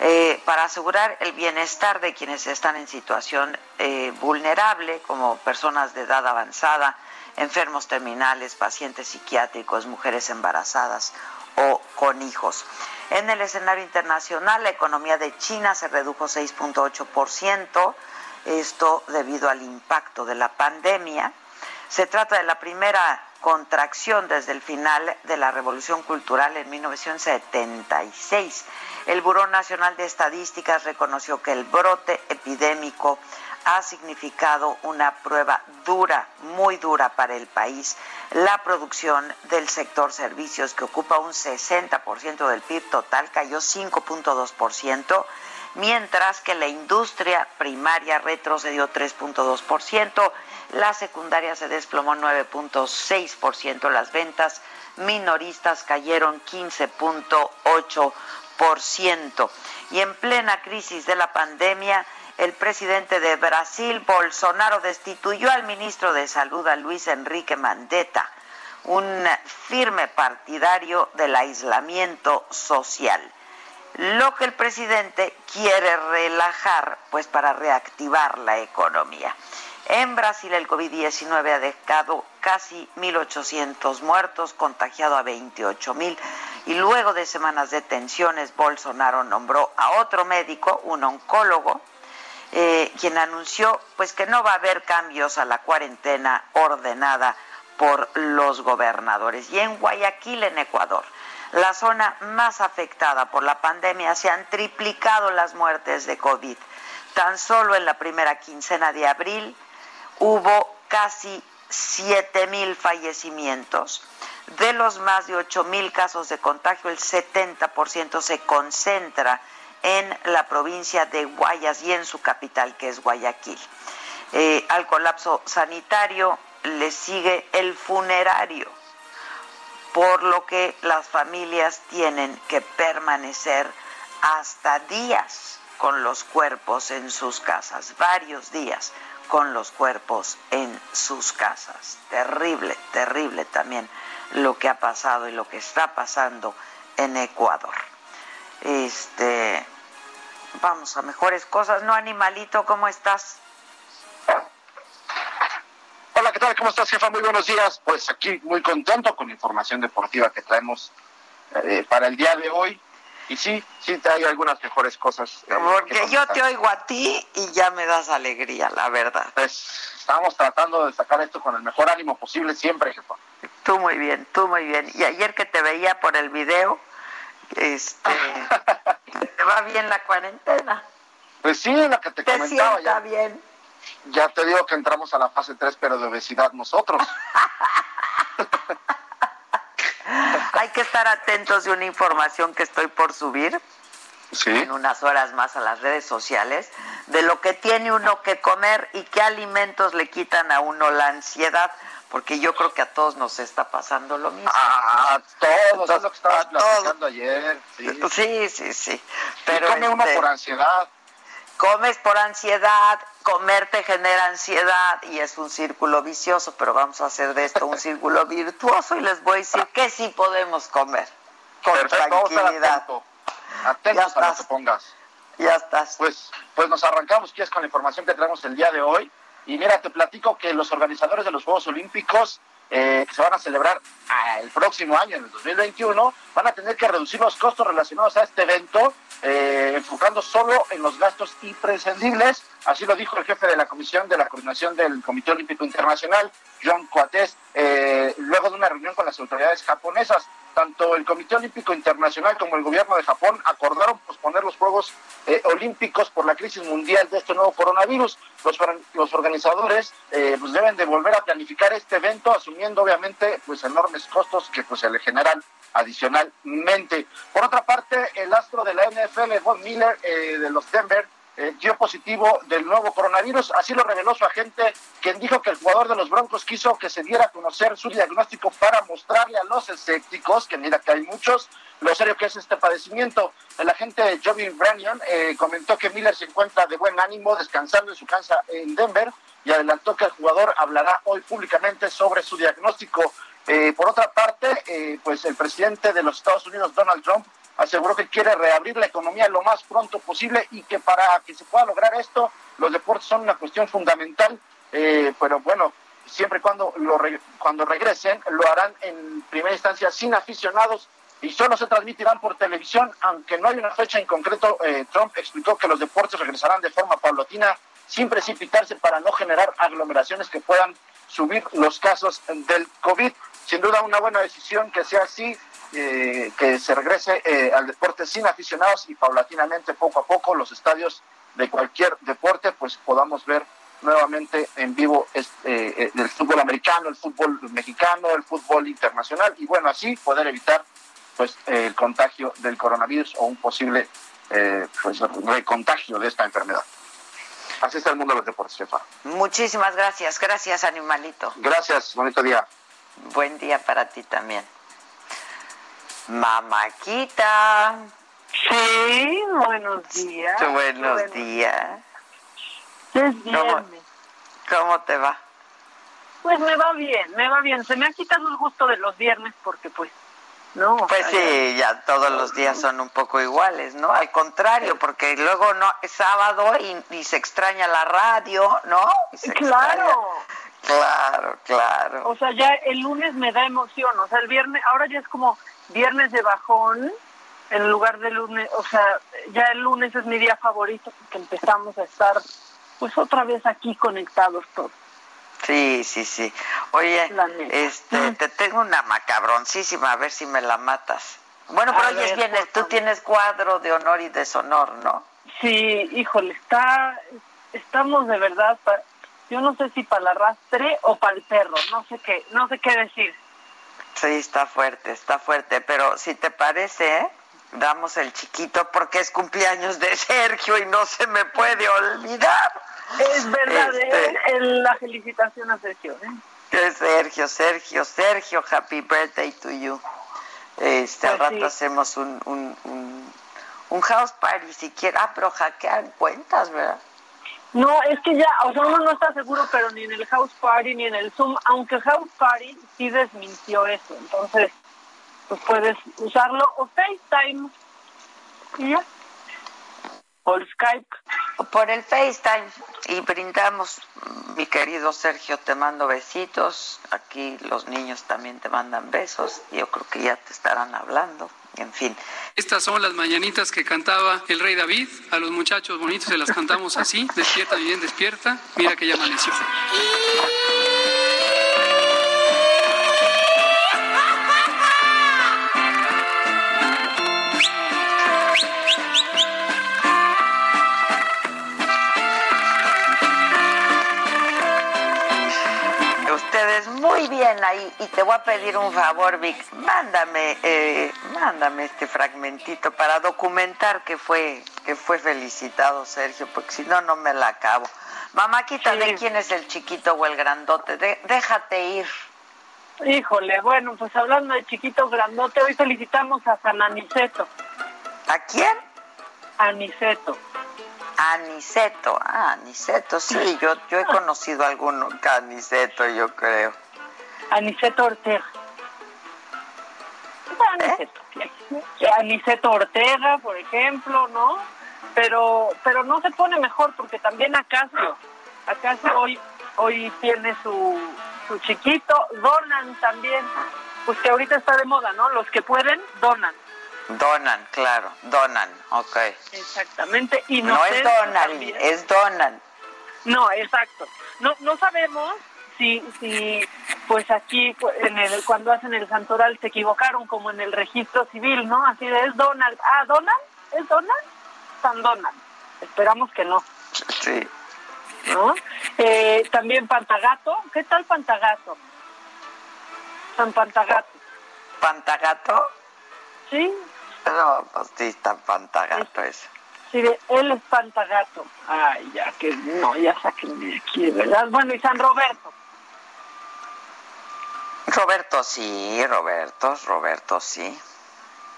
eh, para asegurar el bienestar de quienes están en situación eh, vulnerable, como personas de edad avanzada, enfermos terminales, pacientes psiquiátricos, mujeres embarazadas o con hijos. En el escenario internacional, la economía de China se redujo 6.8%, esto debido al impacto de la pandemia. Se trata de la primera contracción desde el final de la Revolución Cultural en 1976. El Buró Nacional de Estadísticas reconoció que el brote epidémico ha significado una prueba dura, muy dura para el país. La producción del sector servicios, que ocupa un 60% del PIB total, cayó 5.2%, mientras que la industria primaria retrocedió 3.2%, la secundaria se desplomó 9.6%, las ventas minoristas cayeron 15.8%. Y en plena crisis de la pandemia, el presidente de Brasil, Bolsonaro, destituyó al ministro de Salud, a Luis Enrique Mandetta, un firme partidario del aislamiento social. Lo que el presidente quiere relajar, pues para reactivar la economía. En Brasil el COVID-19 ha dejado casi 1.800 muertos, contagiado a 28.000 y luego de semanas de tensiones, Bolsonaro nombró a otro médico, un oncólogo, eh, quien anunció pues que no va a haber cambios a la cuarentena ordenada por los gobernadores. Y en Guayaquil, en Ecuador, la zona más afectada por la pandemia, se han triplicado las muertes de COVID. Tan solo en la primera quincena de abril hubo casi 7 mil fallecimientos. De los más de 8 mil casos de contagio, el 70% se concentra en la provincia de Guayas y en su capital, que es Guayaquil. Eh, al colapso sanitario le sigue el funerario, por lo que las familias tienen que permanecer hasta días con los cuerpos en sus casas, varios días con los cuerpos en sus casas. Terrible, terrible también lo que ha pasado y lo que está pasando en Ecuador. Este, vamos a mejores cosas, ¿no, animalito? ¿Cómo estás? Hola, ¿qué tal? ¿Cómo estás, jefa? Muy buenos días. Pues aquí muy contento con la información deportiva que traemos eh, para el día de hoy. Y sí, sí hay algunas mejores cosas. Eh, Porque yo te oigo a ti y ya me das alegría, la verdad. Pues estamos tratando de sacar esto con el mejor ánimo posible siempre, jefa. Tú muy bien, tú muy bien. Y ayer que te veía por el video, este, ¿te va bien la cuarentena? Pues sí, lo que te, comentaba. ya, bien. Ya te digo que entramos a la fase 3, pero de obesidad nosotros. Hay que estar atentos de una información que estoy por subir en unas horas más a las redes sociales de lo que tiene uno que comer y qué alimentos le quitan a uno la ansiedad porque yo creo que a todos nos está pasando lo mismo. A todos, es lo que estabas platicando ayer. Sí, sí, sí. Pero come uno este, por ansiedad. Comes por ansiedad, comer te genera ansiedad y es un círculo vicioso, pero vamos a hacer de esto un círculo virtuoso y les voy a decir que sí podemos comer con tranquilidad. Atentos a lo que pongas. Ya estás. Pues, pues nos arrancamos, es con la información que traemos el día de hoy. Y mira, te platico que los organizadores de los Juegos Olímpicos eh, que se van a celebrar ah, el próximo año, en el 2021, van a tener que reducir los costos relacionados a este evento, eh, enfocando solo en los gastos imprescindibles. Así lo dijo el jefe de la Comisión de la Coordinación del Comité Olímpico Internacional, John Coates, eh, luego de una reunión con las autoridades japonesas tanto el Comité Olímpico Internacional como el gobierno de Japón acordaron posponer los Juegos eh, Olímpicos por la crisis mundial de este nuevo coronavirus. Los, los organizadores eh, pues deben de volver a planificar este evento asumiendo obviamente pues enormes costos que pues se le generan adicionalmente. Por otra parte, el astro de la NFL, Von Miller eh, de los Denver, eh, dio positivo del nuevo coronavirus. Así lo reveló su agente, quien dijo que el jugador de los Broncos quiso que se diera a conocer su diagnóstico para mostrarle a los escépticos, que mira que hay muchos, lo serio que es este padecimiento. El agente Joby Brannion eh, comentó que Miller se encuentra de buen ánimo descansando en su casa en Denver y adelantó que el jugador hablará hoy públicamente sobre su diagnóstico. Eh, por otra parte, eh, pues el presidente de los Estados Unidos, Donald Trump, aseguró que quiere reabrir la economía lo más pronto posible y que para que se pueda lograr esto, los deportes son una cuestión fundamental. pero bueno, siempre y cuando, lo cuando regresen, lo harán en primera instancia sin aficionados y solo se transmitirán por televisión, aunque no hay una fecha en concreto. Eh, Trump explicó que los deportes regresarán de forma paulatina, sin precipitarse para no generar aglomeraciones que puedan subir los casos del COVID. Sin duda una buena decisión que sea así, eh, que se regrese eh, al deporte sin aficionados y paulatinamente, poco a poco, los estadios de cualquier deporte, pues podamos ver nuevamente en vivo este, el fútbol americano, el fútbol mexicano, el fútbol internacional y bueno, así poder evitar pues el contagio del coronavirus o un posible eh, pues recontagio de esta enfermedad. Así está el mundo de los deportes, jefa. Muchísimas gracias, gracias animalito. Gracias, bonito día. Buen día para ti también. Mamaquita. Sí, buenos días. Buenos días. Es viernes. ¿Cómo te va? Pues me va bien, me va bien. Se me ha quitado el gusto de los viernes porque pues no, pues sí, ya todos los días son un poco iguales, ¿no? Al contrario, porque luego no es sábado y, se extraña la radio, ¿no? claro. Claro, claro. O sea, ya el lunes me da emoción, o sea, el viernes, ahora ya es como viernes de bajón en lugar de lunes, o sea, ya el lunes es mi día favorito porque empezamos a estar pues otra vez aquí conectados todos. Sí, sí, sí. Oye, este, te tengo una macabroncísima, a ver si me la matas. Bueno, pero hoy es tú tienes cuadro de honor y deshonor, ¿no? Sí, híjole, está, estamos de verdad, yo no sé si para el arrastre o para el perro, no sé qué, no sé qué decir. Sí, está fuerte, está fuerte, pero si te parece, damos el chiquito porque es cumpleaños de Sergio y no se me puede olvidar. Es verdad, este, la felicitación a Sergio. ¿eh? Sergio, Sergio, Sergio, happy birthday to you. Este, al pues rato hacemos un, un, un, house party si quieres. Ah, pero hackean cuentas, ¿verdad? No, es que ya, o sea, uno no está seguro, pero ni en el house party ni en el Zoom, aunque house party sí desmintió eso. Entonces, pues puedes usarlo o FaceTime. Y ya. Por Skype. Por el FaceTime. Y brindamos, mi querido Sergio, te mando besitos. Aquí los niños también te mandan besos. Yo creo que ya te estarán hablando. En fin. Estas son las mañanitas que cantaba el rey David. A los muchachos bonitos se las cantamos así. Despierta, bien despierta. Mira que ya amaneció. Muy bien ahí y te voy a pedir un favor, Vic, mándame, eh, mándame este fragmentito para documentar que fue, que fue felicitado Sergio, porque si no, no me la acabo. Mamá, quítale quién es el chiquito o el grandote, déjate ir. Híjole, bueno, pues hablando de chiquito grandote, hoy felicitamos a San Aniceto. ¿A quién? Aniceto. Aniceto, ah, Aniceto, sí, yo, yo he conocido a alguno Aniceto, yo creo. Aniceto Ortega. Aniceto, ¿Eh? Aniceto Ortega, por ejemplo, ¿no? Pero, pero no se pone mejor porque también Acacio, Acacio hoy, hoy tiene su, su chiquito, donan también, pues que ahorita está de moda, ¿no? Los que pueden, donan. Donan, claro, donan, ok. Exactamente. Y no es donan, es donan. No, exacto. No, no sabemos si, si pues aquí en el, cuando hacen el santoral se equivocaron como en el registro civil, ¿no? Así de es Donald. Ah, Donald, ¿es Donald? San Donald. Esperamos que no. Sí. ¿No? Eh, también Pantagato. ¿Qué tal Pantagato? San Pantagato. ¿Pantagato? Sí, no, pues sí, está pantagato eso. Sí, él es pantagato. Ay, ya que no, ya saquen de aquí, ¿verdad? Bueno, y San Roberto. Roberto sí, Roberto, Roberto sí.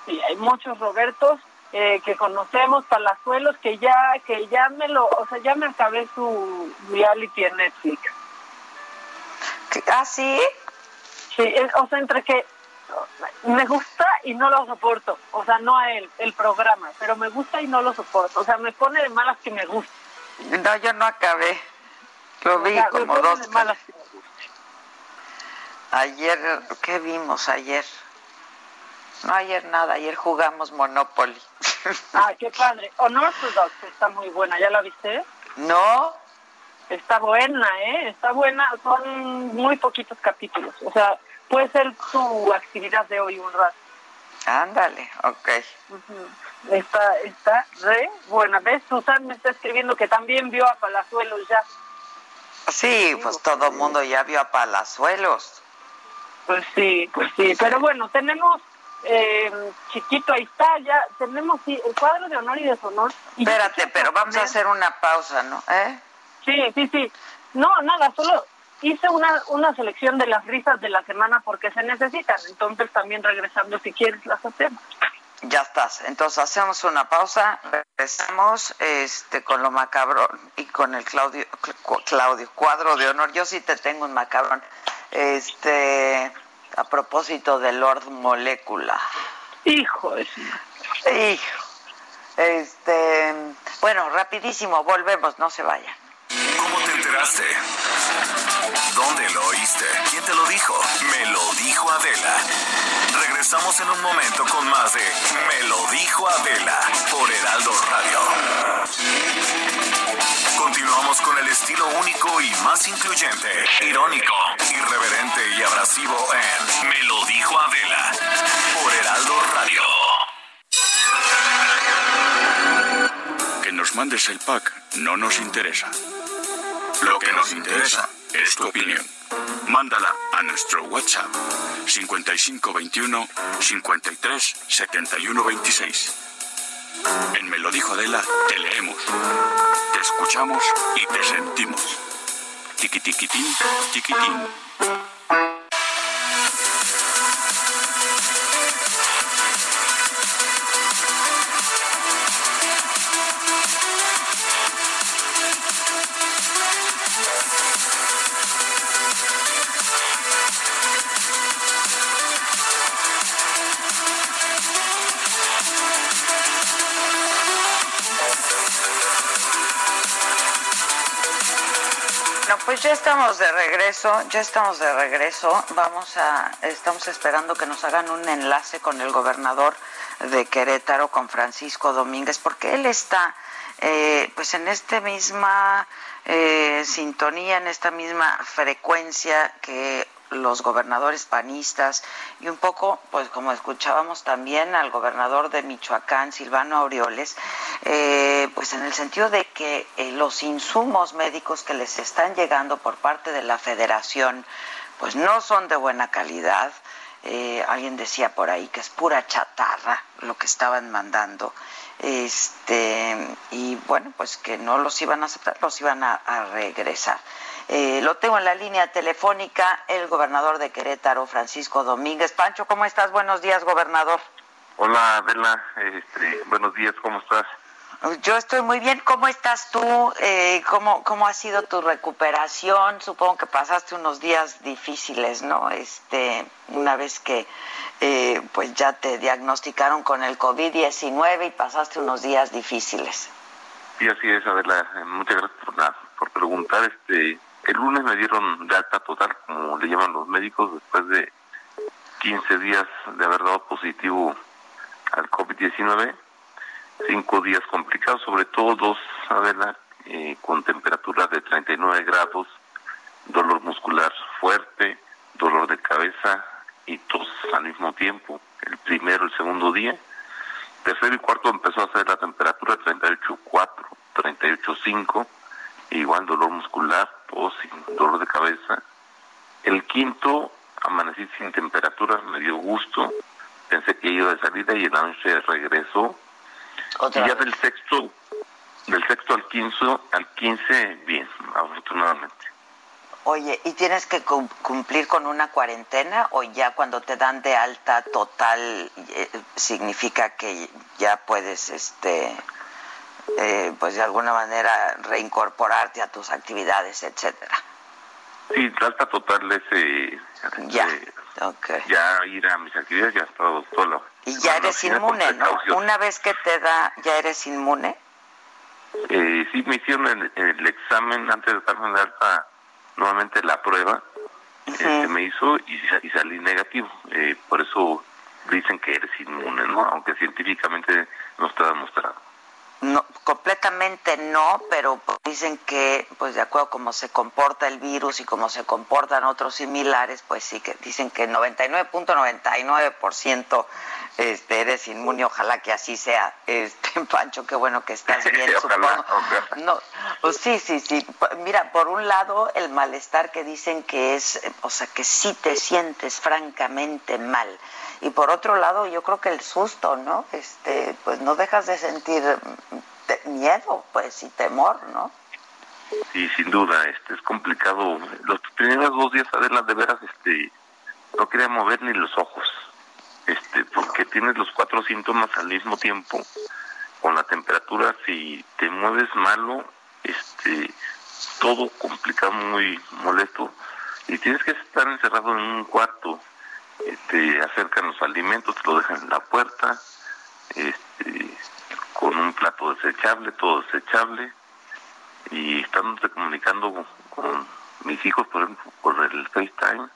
sí, hay muchos Robertos eh, que conocemos, Palazuelos, que ya, que ya me lo, o sea, ya me acabé su reality en Netflix. ¿Ah, sí? Sí, o sea, entre que me gusta y no lo soporto, o sea, no a él, el programa, pero me gusta y no lo soporto, o sea, me pone de malas que me gusta. No, yo no acabé, lo vi como dos. Ayer, ¿qué vimos ayer? No ayer nada, ayer jugamos Monopoly. Ah, qué padre. Unorthodox está muy buena, ¿ya la viste? No. Está buena, ¿eh? Está buena, son muy poquitos capítulos. O sea, puede ser tu actividad de hoy un rato. Ándale, ok. Está, está re buena. ¿Ves? Susan me está escribiendo que también vio a Palazuelos ya. Sí, pues todo el mundo ya vio a Palazuelos. Pues sí, pues sí. Pero bueno, tenemos eh, chiquito, ahí está, ya tenemos sí, el cuadro de honor y deshonor. Espérate, pero vamos a hacer una pausa, ¿no? ¿Eh? Sí, sí, sí. No, nada, solo hice una, una selección de las risas de la semana porque se necesitan, entonces también regresando si quieres las hacemos. Ya estás. Entonces hacemos una pausa, regresamos este con lo macabrón y con el Claudio Claudio cuadro de honor. Yo sí te tengo un macabrón. Este a propósito de Lord Molecula. Hijo de Hijo. Este, bueno, rapidísimo, volvemos, no se vayan. ¿Cómo te enteraste? ¿Dónde lo oíste? ¿Quién te lo dijo? Me lo dijo Adela. Regresamos en un momento con más de Me lo dijo Adela por Heraldo Con el estilo único y más incluyente, irónico, irreverente y abrasivo en Me lo dijo Adela por Heraldo Radio. Que nos mandes el pack no nos interesa. Lo que nos interesa es tu opinión. Mándala a nuestro WhatsApp 5521 53 71 26. En Me lo dijo Adela, te leemos, te escuchamos y te sentimos. Tiquitiquitín, tiquitín. Pues ya estamos de regreso, ya estamos de regreso. Vamos a, estamos esperando que nos hagan un enlace con el gobernador de Querétaro, con Francisco Domínguez, porque él está, eh, pues en esta misma eh, sintonía, en esta misma frecuencia que los gobernadores panistas y un poco, pues como escuchábamos también al gobernador de Michoacán, Silvano Aureoles, eh, pues en el sentido de que eh, los insumos médicos que les están llegando por parte de la federación, pues no son de buena calidad. Eh, alguien decía por ahí que es pura chatarra lo que estaban mandando este y bueno pues que no los iban a aceptar los iban a regresar eh, lo tengo en la línea telefónica el gobernador de Querétaro, Francisco Domínguez. Pancho, ¿cómo estás? Buenos días, gobernador. Hola, Adela. Este, buenos días, ¿cómo estás? Yo estoy muy bien. ¿Cómo estás tú? Eh, ¿cómo, ¿Cómo ha sido tu recuperación? Supongo que pasaste unos días difíciles, ¿no? Este, una vez que eh, pues ya te diagnosticaron con el COVID-19 y pasaste unos días difíciles. Sí, así es, Adela. Muchas gracias por, por preguntar. Este, el lunes me dieron de alta total, como le llaman los médicos, después de 15 días de haber dado positivo al COVID-19. Cinco días complicados, sobre todo dos, a eh, con temperatura de 39 grados, dolor muscular fuerte, dolor de cabeza y tos al mismo tiempo. El primero, el segundo día. Tercero y cuarto empezó a hacer la temperatura 38.4, 38.5 igual dolor muscular, tos y dolor de cabeza. El quinto, amanecí sin temperatura, me dio gusto, pensé que iba de salida y el la noche regresó. Y ya del sexto, del sexto al quince, al quince, bien, afortunadamente. Oye, ¿y tienes que cumplir con una cuarentena o ya cuando te dan de alta total eh, significa que ya puedes, este, eh, pues de alguna manera reincorporarte a tus actividades, etcétera? Sí, la alta total es eh, ya, ya ir a mis actividades, ya todo solo. Y ya eres inmune, ¿no? Una vez que te da, ya eres inmune. Eh, sí, me hicieron el, examen antes de darme de alta nuevamente la prueba que me hizo y, salí negativo. Eh, por eso dicen que eres inmune, ¿no? Aunque científicamente no está demostrado. No, completamente no, pero dicen que, pues de acuerdo a cómo se comporta el virus y cómo se comportan otros similares, pues sí que dicen que 99.99% este, eres inmune, ojalá que así sea. Este, Pancho, qué bueno que estás bien, No, pues sí, sí, sí. Mira, por un lado, el malestar que dicen que es, o sea, que sí te sientes francamente mal y por otro lado yo creo que el susto, ¿no? Este, pues no dejas de sentir miedo, pues y temor, ¿no? Sí, sin duda, este es complicado. Los primeros dos días, Adela, de veras, este, no quería mover ni los ojos, este, porque tienes los cuatro síntomas al mismo tiempo, con la temperatura, si te mueves malo, este, todo complicado, muy molesto, y tienes que estar encerrado en un cuarto, te acercan los alimentos, te lo dejan en la puerta, este, con un plato desechable, todo desechable, y estamos comunicando con mis hijos, por ejemplo, por el FaceTime.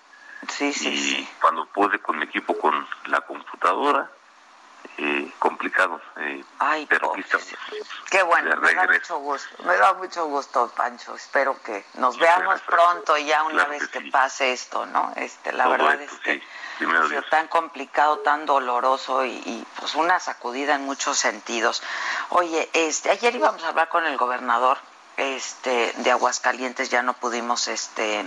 Sí, sí, y cuando puede con mi equipo con la computadora, eh, complicado. Eh, Ay, pero Qué bueno, me da mucho gusto, me da mucho gusto, Pancho. Espero que nos veamos pronto ya una vez que, pase esto, ¿no? Este, la verdad es que ha sido tan complicado, tan doloroso y, y, pues una sacudida en muchos sentidos. Oye, este, ayer íbamos a hablar con el gobernador este, de Aguascalientes ya no pudimos este,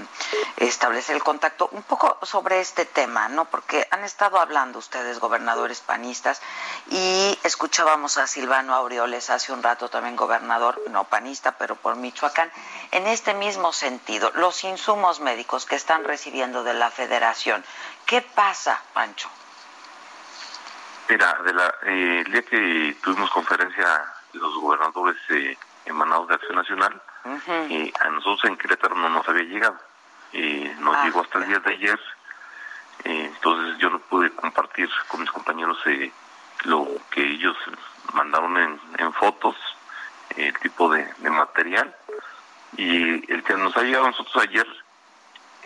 establecer el contacto. Un poco sobre este tema, ¿no? Porque han estado hablando ustedes, gobernadores panistas, y escuchábamos a Silvano Aureoles hace un rato, también gobernador, no panista, pero por Michoacán, en este mismo sentido, los insumos médicos que están recibiendo de la federación. ¿Qué pasa, Pancho? Mira, de la, eh, el día que tuvimos conferencia los gobernadores eh, emanados de Acción Nacional, y a nosotros en Querétaro no nos había llegado. y nos ah, llegó hasta el día de ayer, entonces yo no pude compartir con mis compañeros eh, lo que ellos mandaron en, fotos, el tipo de, material, y el que nos ha llegado a nosotros ayer,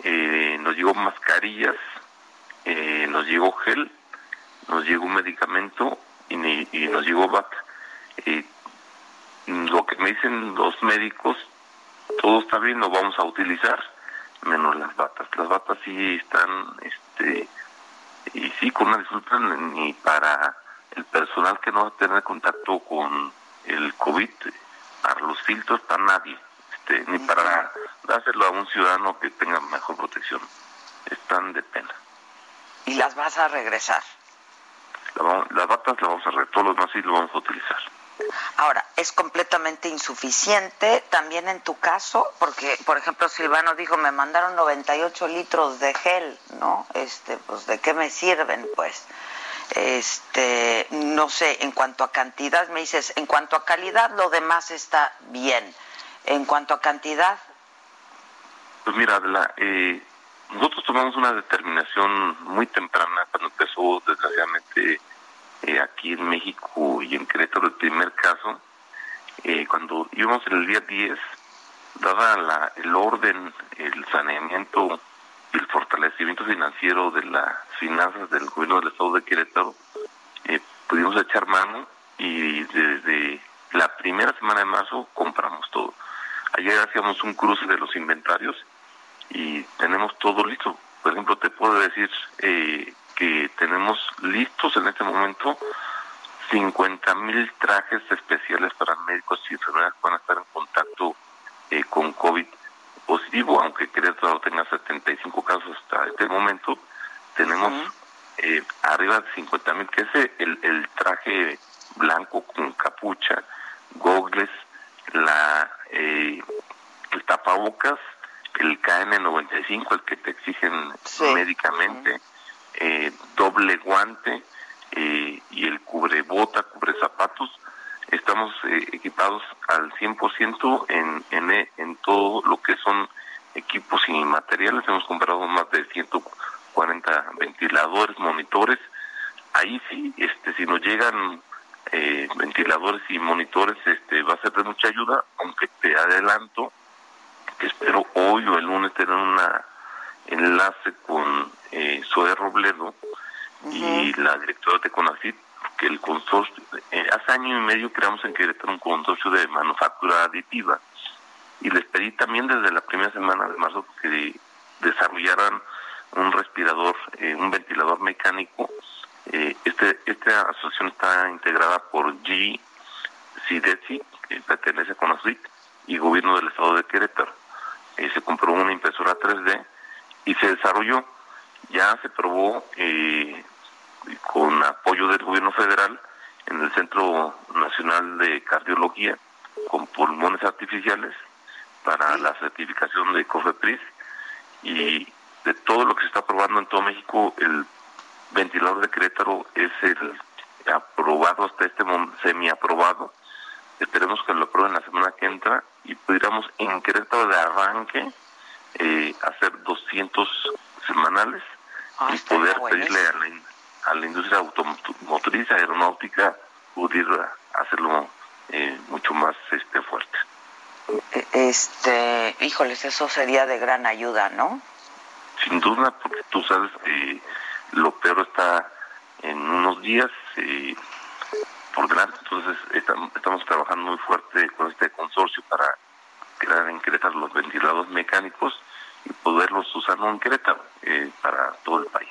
eh, nos llegó mascarillas, eh, nos llegó gel, nos llegó un medicamento y, y nos llegó BAC lo que me dicen los médicos, todo está bien, lo vamos a utilizar, menos las batas. Las batas sí están, este, y sí, con una disculpa, ni para el personal que no va a tener contacto con el COVID, para los filtros, para nadie, este, ni para dárselo a un ciudadano que tenga mejor protección. Están de pena. ¿Y las vas a regresar? las batas las vamos a regresar, todos los demás sí lo vamos a utilizar. Ahora, es completamente insuficiente también en tu caso, porque, por ejemplo, Silvano dijo, me mandaron 98 litros de gel, ¿no? Este, pues, ¿de qué me sirven, pues? Este, no sé, en cuanto a cantidad, me dices, en cuanto a calidad, lo demás está bien. En cuanto a cantidad. Pues mira, eh, nosotros tomamos una determinación muy temprana cuando empezó, desgraciadamente, eh, aquí en México y en Querétaro el primer caso, eh, cuando íbamos en el día 10, dada la, el orden, el saneamiento y el fortalecimiento financiero de las finanzas del gobierno del estado de Querétaro, eh, pudimos echar mano y desde la primera semana de marzo compramos todo. Ayer hacíamos un cruce de los inventarios y tenemos todo listo. Por ejemplo, te puedo decir eh, que tenemos listos en este momento 50 mil trajes especiales para médicos y enfermeras que van a estar en contacto eh, con COVID positivo, aunque Querétaro tenga 75 casos hasta este momento, tenemos eh, arriba de 50 mil, que es el, el traje blanco con capucha, gogles, la, eh, el tapabocas, el KN95, el que te exigen médicamente, eh, doble guante eh, y el cubrebota, cubre zapatos. Estamos eh, equipados al 100% en, en, en todo lo que son equipos y materiales. Hemos comprado más de 140 ventiladores, monitores. Ahí sí, este, si nos llegan eh, ventiladores y monitores, este, va a ser de mucha ayuda, aunque te adelanto que espero hoy o el lunes tener un enlace con eh, Zoe Robledo y la directora de CONACYT, que el consorcio, eh, hace año y medio creamos en Querétaro un consorcio de manufactura aditiva y les pedí también desde la primera semana de marzo que desarrollaran un respirador, eh, un ventilador mecánico. Eh, este, esta asociación está integrada por G. Que pertenece a CONACYT, y Gobierno del Estado de Querétaro. Eh, se compró una impresora 3D y se desarrolló. Ya se probó eh, con apoyo del Gobierno Federal en el Centro Nacional de Cardiología con pulmones artificiales para la certificación de COFEPRIS. Y de todo lo que se está aprobando en todo México, el ventilador de Querétaro es el aprobado hasta este momento, semi-aprobado. Esperemos que lo aprueben la semana que entra y pudiéramos en Querétaro de arranque eh, hacer 200 semanales ah, y poder pedirle a la, a la, industria automotriz, aeronáutica, pudiera hacerlo eh, mucho más este fuerte. E, este, híjoles, eso sería de gran ayuda, ¿no? Sin duda, porque tú sabes que lo peor está en unos días eh, por delante, entonces estamos, trabajando muy fuerte con este consorcio para crear en Querétaro los ventiladores mecánicos y poderlos usar en Querétaro eh, para todo el país.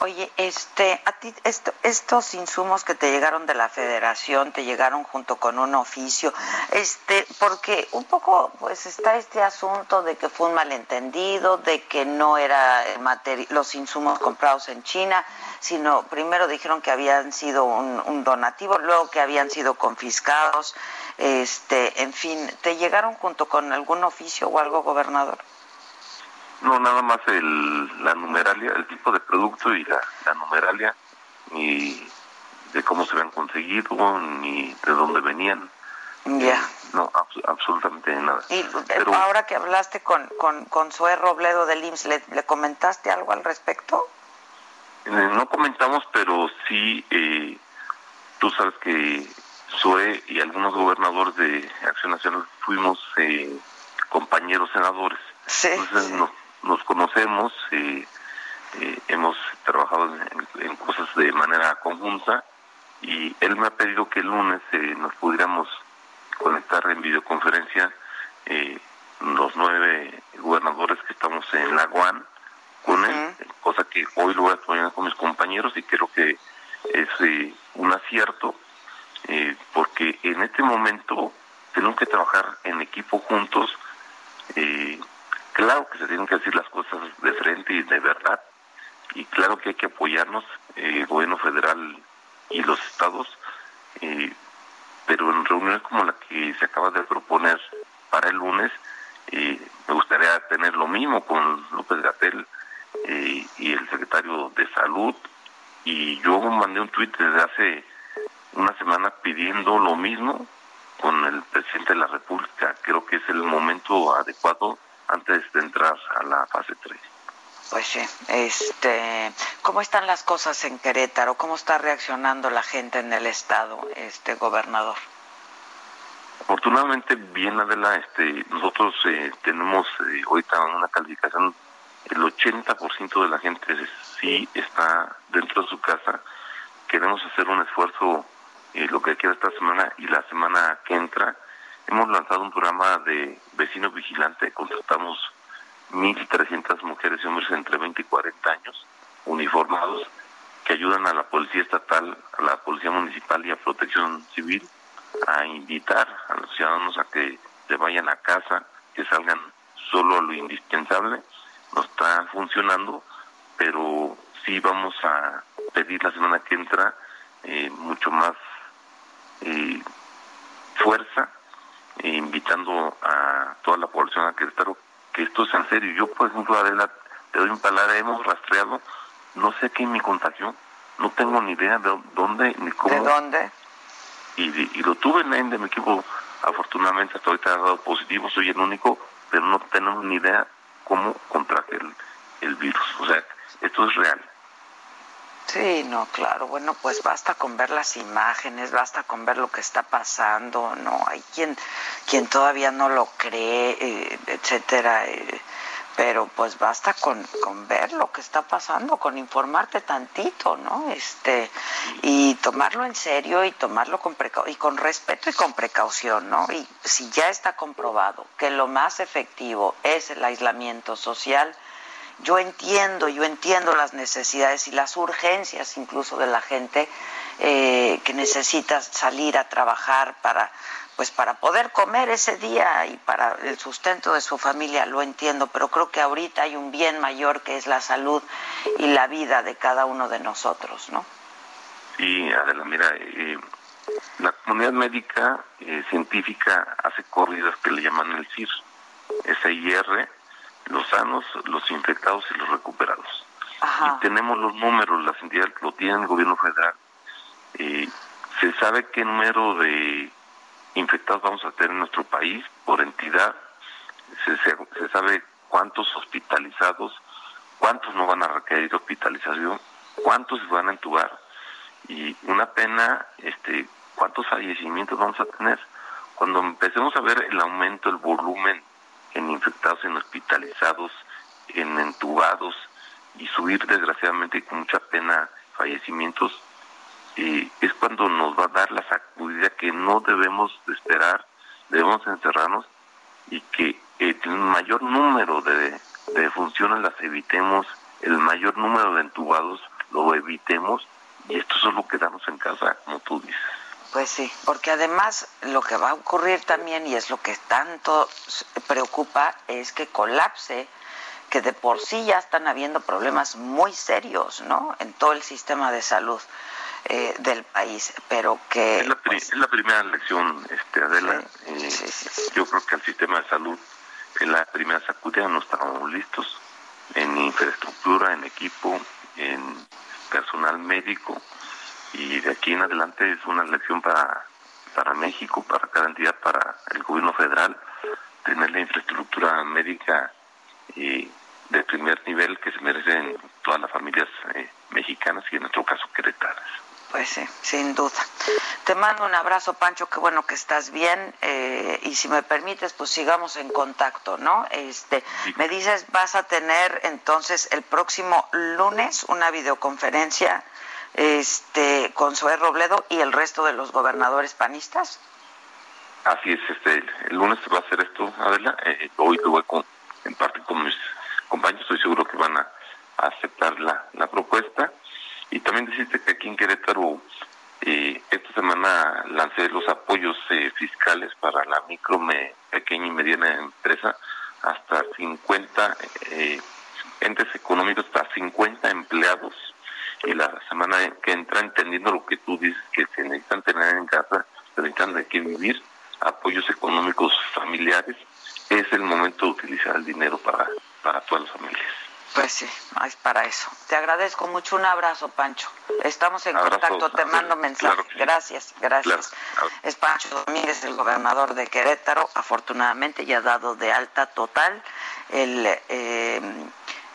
Oye, este, a ti estos insumos que te llegaron de la Federación, te llegaron junto con un oficio, este, porque un poco, pues está este asunto de que fue un malentendido, de que no era los insumos comprados en China, sino primero dijeron que habían sido un, un donativo, luego que habían sido confiscados, este, en fin, ¿te llegaron junto con algún oficio o algo, gobernador? No, nada más el, la numeralia, el tipo de producto y la, numeralia, ni de cómo se habían conseguido, ni de dónde venían. Ya. No, absolutamente nada. Y eh, ahora que hablaste con, con, con Zoe Robledo del IMSS, ¿le, comentaste algo al respecto? Eh, no comentamos, pero sí, eh, tú sabes que Zoe y algunos gobernadores de Acción Nacional fuimos compañeros senadores. Sí. Entonces nos conocemos, y eh, hemos trabajado en, cosas de manera conjunta y él me ha pedido que el lunes eh, nos pudiéramos conectar en videoconferencia eh, los nueve gobernadores que estamos en la UAN con él, cosa que hoy lo voy a poner con mis compañeros y creo que es un acierto porque en este momento tenemos que trabajar en equipo juntos eh, Claro que se tienen que decir las cosas de frente y de verdad, y claro que hay que apoyarnos, eh, el gobierno federal y los estados, eh, pero en reuniones como la que se acaba de proponer para el lunes, eh, me gustaría tener lo mismo con López Gatel y el secretario de Salud, y yo mandé un tuit desde hace una semana pidiendo lo mismo con el presidente de la República. Creo que es el momento adecuado antes de entrar a la fase 3. Pues sí, este, ¿cómo están las cosas en Querétaro? ¿Cómo está reaccionando la gente en el estado, este gobernador? Afortunadamente bien, Adela, este, nosotros eh, tenemos eh, ahorita una calificación, el 80% de la gente sí está dentro de su casa. Queremos hacer un esfuerzo, eh, lo que queda esta semana y la semana que entra, Hemos lanzado un programa de vecino vigilante, contratamos 1.300 mujeres y hombres entre 20 y 40 años, uniformados, que ayudan a la Policía Estatal, a la Policía Municipal y a Protección Civil a invitar a los ciudadanos a que se vayan a casa, que salgan solo a lo indispensable. No está funcionando, pero sí vamos a pedir la semana que entra eh, mucho más eh, fuerza invitando a toda la población a Querétaro que esto es en serio. Yo, por ejemplo, Adela, te doy un palabra, hemos rastreado, no sé quién me contagió, no tengo ni idea de dónde ni cómo. ¿De dónde? Y, lo tuve en de mi equipo, afortunadamente hasta ahorita ha dado positivo, soy el único, pero no tenemos ni idea cómo contraje el, el virus. O sea, esto es real. Sí, no, claro. Bueno, pues basta con ver las imágenes, basta con ver lo que está pasando, ¿no? Hay quien, quien todavía no lo cree, eh, etcétera. Eh, pero pues basta con, con ver lo que está pasando, con informarte tantito, ¿no? Este, y tomarlo en serio y tomarlo con y con respeto y con precaución, ¿no? Y si ya está comprobado que lo más efectivo es el aislamiento social, yo entiendo, yo entiendo las necesidades y las urgencias incluso de la gente eh, que necesita salir a trabajar para pues para poder comer ese día y para el sustento de su familia, lo entiendo, pero creo que ahorita hay un bien mayor que es la salud y la vida de cada uno de nosotros, ¿no? Sí, Adela, mira, eh, la comunidad médica eh, científica hace corridas que le llaman el CIR, SIR, los sanos, los infectados y los recuperados. Y tenemos los números, las entidades lo tienen el gobierno federal. Eh, se sabe qué número de infectados vamos a tener en nuestro país por entidad. Se, se, sabe cuántos hospitalizados, cuántos no van a requerir hospitalización, cuántos se van a entubar. Y una pena, este, cuántos fallecimientos vamos a tener. Cuando empecemos a ver el aumento, el volumen en infectados, en hospitalizados, en entubados y subir desgraciadamente con mucha pena fallecimientos, eh, es cuando nos va a dar la sacudida que no debemos de esperar, debemos encerrarnos y que el mayor número de, de funciones las evitemos, el mayor número de entubados lo evitemos y esto solo quedamos en casa, como tú dices. Pues sí, porque además lo que va a ocurrir también, y es lo que tanto preocupa, es que colapse, que de por sí ya están habiendo problemas muy serios, ¿no? En todo el sistema de salud eh, del país, pero que... Es la, pues es la primera lección, este, Adela. Eh, yo creo que el sistema de salud, en la primera sacudida no estábamos listos en infraestructura, en equipo, en personal médico y de aquí en adelante es una lección para, para México, para cada entidad, para el gobierno federal, tener la infraestructura médica y de primer nivel que se merecen todas las familias eh, mexicanas y en nuestro caso queretanas. Pues sí, sin duda. Te mando un abrazo, Pancho, qué bueno que estás bien eh, y si me permites, pues sigamos en contacto, ¿no? Este, me dices, vas a tener entonces el próximo lunes una videoconferencia este, con Zoé Robledo y el resto de los gobernadores panistas? Así es, este, el lunes va a hacer esto, Adela. Eh, hoy lo voy con, en parte con mis compañeros, estoy seguro que van a, aceptar la, la, propuesta. Y también decirte que aquí en Querétaro, eh, esta semana lancé los apoyos eh, fiscales para la micro, me, pequeña y mediana empresa, hasta 50 eh, entes económicos, hasta 50 empleados y la semana que entra entendiendo lo que tú dices que se necesitan tener en casa, se necesitan de qué vivir, apoyos económicos familiares, es el momento de utilizar el dinero para, para todas las familias. Pues sí, es para eso. Te agradezco mucho. Un abrazo, Pancho. Estamos en contacto, te mando mensaje. Gracias, gracias. Es Pancho Domínguez, el gobernador de Querétaro. Afortunadamente ya ha dado de alta total el... Eh,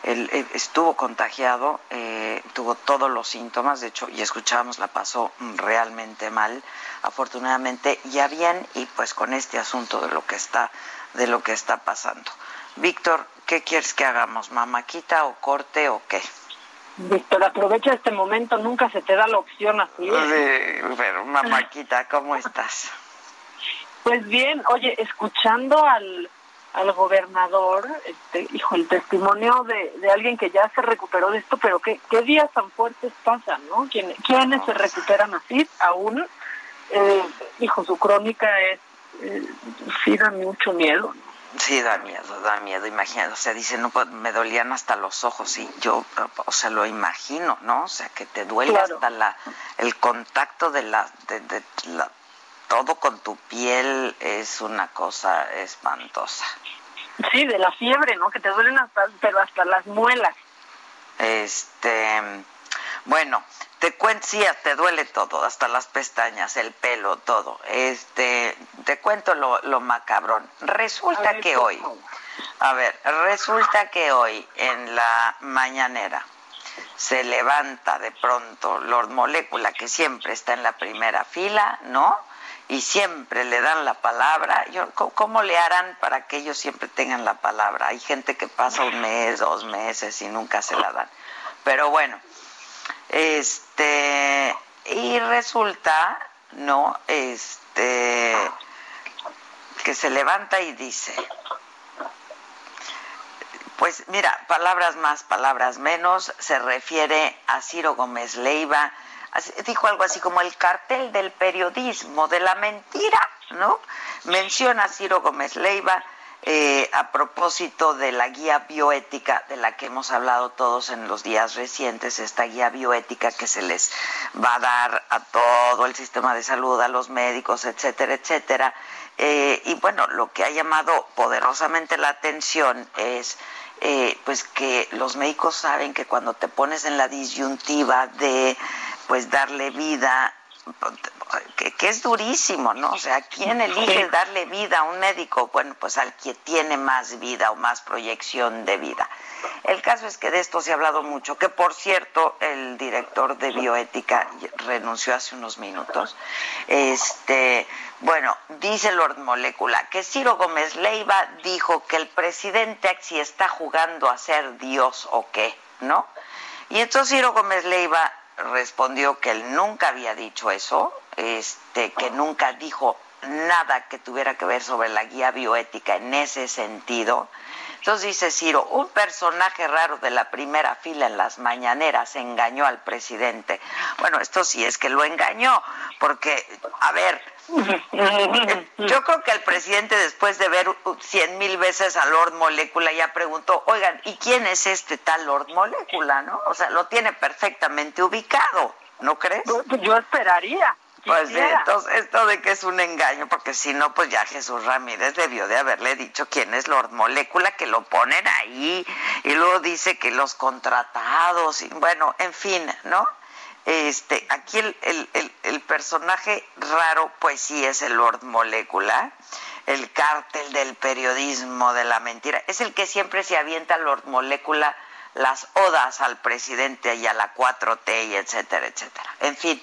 él, estuvo contagiado, eh, tuvo todos los síntomas, de hecho, y escuchábamos, la pasó realmente mal. Afortunadamente ya bien y pues con este asunto de lo que está, de lo que está pasando. Víctor, ¿qué quieres que hagamos? ¿Mamaquita o corte o qué? Víctor, aprovecha este momento, nunca se te da la opción así. ¿eh? pero Mamaquita, ¿cómo estás? Pues bien, oye, escuchando al al gobernador, este, hijo, el testimonio de, de alguien que ya se recuperó de esto, pero qué, qué días tan fuertes pasan, ¿no? ¿Quién, ¿Quiénes se recuperan así aún? Eh, hijo, su crónica es, eh, sí da mucho miedo. Sí, da miedo, da miedo, imagínate, o sea, dice, no, me dolían hasta los ojos, y yo, o sea, lo imagino, ¿no? O sea, que te duele hasta la, el contacto de la, de, de la todo con tu piel es una cosa espantosa. Sí, de la fiebre, ¿no? Que te duelen hasta, pero hasta las muelas. Este, bueno, te cuento, sí, te duele todo, hasta las pestañas, el pelo, todo. Este, te cuento lo, lo macabrón. Resulta que hoy, a ver, resulta que hoy en la mañanera se levanta de pronto Lord Molécula, que siempre está en la primera fila, ¿no? Y siempre le dan la palabra. Yo, ¿Cómo le harán para que ellos siempre tengan la palabra? Hay gente que pasa un mes, dos meses y nunca se la dan. Pero bueno, este, y resulta, ¿no? Este, que se levanta y dice, pues mira, palabras más, palabras menos, se refiere a Ciro Gómez Leiva, dijo algo así como el cartel del periodismo, de la mentira, ¿no? Menciona Ciro Gómez Leiva eh, a propósito de la guía bioética de la que hemos hablado todos en los días recientes, esta guía bioética que se les va a dar a todo el sistema de salud, a los médicos, etcétera, etcétera. Eh, y bueno, lo que ha llamado poderosamente la atención es eh, pues que los médicos saben que cuando te pones en la disyuntiva de pues darle vida que, es durísimo, ¿no? O sea, ¿quién elige darle vida a un médico? Bueno, pues al que tiene más vida o más proyección de vida. El caso es que de esto se ha hablado mucho, que por cierto, el director de bioética renunció hace unos minutos. Este, bueno, dice Lord Molécula que Ciro Gómez Leiva dijo que el presidente si está jugando a ser Dios o qué, ¿no? Y entonces Ciro Gómez Leiva respondió que él nunca había dicho eso, este, que nunca dijo nada que tuviera que ver sobre la guía bioética en ese sentido. Entonces dice Ciro, un personaje raro de la primera fila en las mañaneras engañó al presidente. Bueno, esto sí es que lo engañó, porque, a ver, yo creo que el presidente después de ver cien mil veces a Lord Molécula ya preguntó, oigan, ¿y quién es este tal Lord Molécula, no? O sea, lo tiene perfectamente ubicado, ¿no crees? Yo esperaría. Pues sí, entonces esto de que es un engaño, porque si no, pues ya Jesús Ramírez debió de haberle dicho quién es Lord Molécula, que lo ponen ahí, y luego dice que los contratados, y bueno, en fin, ¿no? Este, aquí el, el, el, personaje raro, pues sí es el Lord Molécula, el cártel del periodismo de la mentira, es el que siempre se avienta Lord Molécula las odas al presidente y a la 4T y etcétera, etcétera. En fin,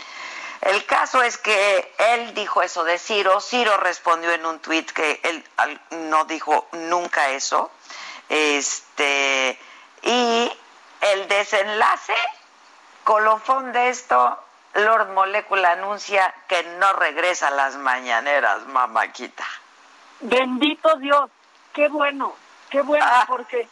el caso es que él dijo eso de Ciro, Ciro respondió en un tuit que él no dijo nunca eso, este, y el desenlace, colofón de esto, Lord Molécula anuncia que no regresa a las mañaneras, mamaquita. Bendito Dios, qué bueno, qué bueno, ah. porque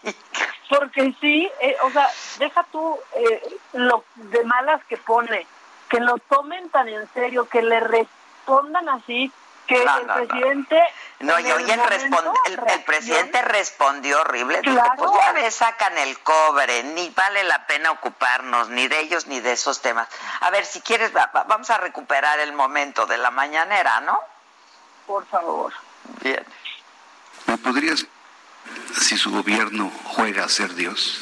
porque sí, eh, o sea, deja tú eh, lo de malas que pone que lo tomen tan en serio, que le respondan así, que el presidente... No, y hoy el, el, presidente respondió horrible. pues ya ves, sacan el cobre, ni vale la pena ocuparnos ni de ellos ni de esos temas. A ver, si quieres, vamos a recuperar el momento de la mañanera, ¿no? Por favor. Bien. ¿Me podrías, si su gobierno juega a ser Dios?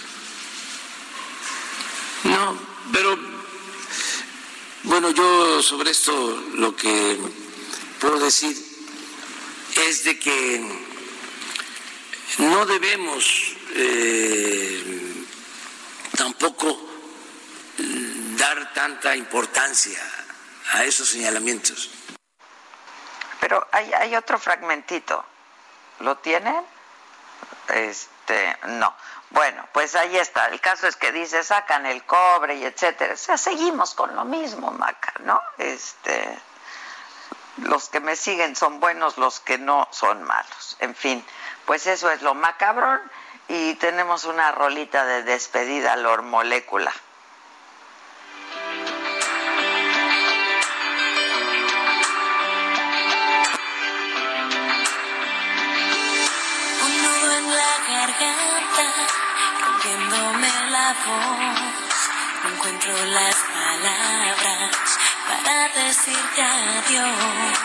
No, pero bueno, yo sobre esto lo que puedo decir es de que no debemos eh, tampoco dar tanta importancia a esos señalamientos. Pero hay, hay otro fragmentito. ¿Lo tienen? Este, no. Bueno, pues ahí está. El caso es que dice, sacan el cobre y etcétera. O sea, seguimos con lo mismo, Maca, ¿no? Este, los que me siguen son buenos, los que no son malos. En fin, pues eso es lo macabrón y tenemos una rolita de despedida, Lor Molécula. no encuentro las palabras para decirte adiós.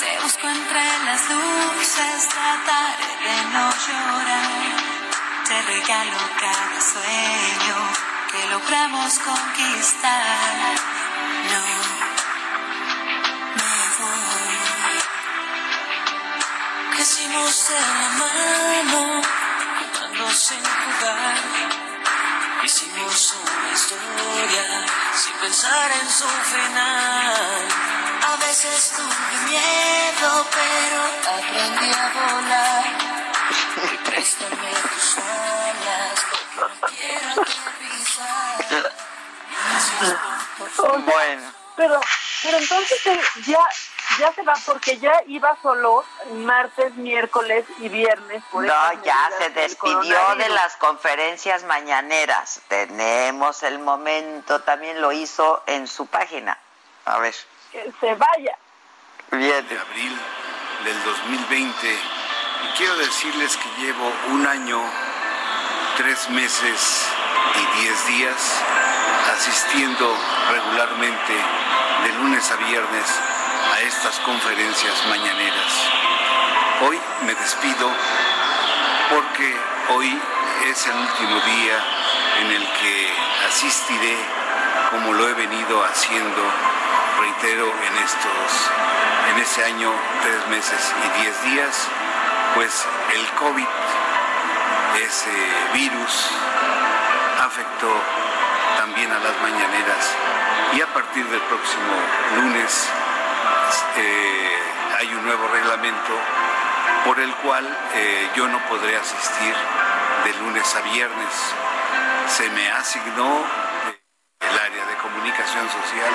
Te busco entre las luces, trataré de no llorar. Te regalo cada sueño que logramos conquistar. No, me voy. Crecimos de la mano, jugando sin jugar. Hicimos una historia sin pensar en su final. A veces tuve miedo, pero aprendí a volar. Préstame tus alas, porque no quiero aterrizar. Bueno. Pero, pero entonces ya, ya se va, porque ya iba solo martes, miércoles y viernes. Por No, ya se despidió de las conferencias mañaneras. Tenemos el momento, también lo hizo en su página. A ver, Que se vaya. bien. de abril del 2020 y quiero decirles que llevo un año, tres meses y diez días asistiendo regularmente de lunes a viernes a estas conferencias mañaneras. Hoy me despido porque hoy es el último día en el que asistiré como lo he venido haciendo, reitero, en estos, en este año, tres meses y diez días, pues el COVID, ese virus, afectó también a las mañaneras y a partir del próximo lunes eh, hay un nuevo reglamento por el cual eh, yo no podré asistir de lunes a viernes. Se me asignó eh, el área de comunicación social.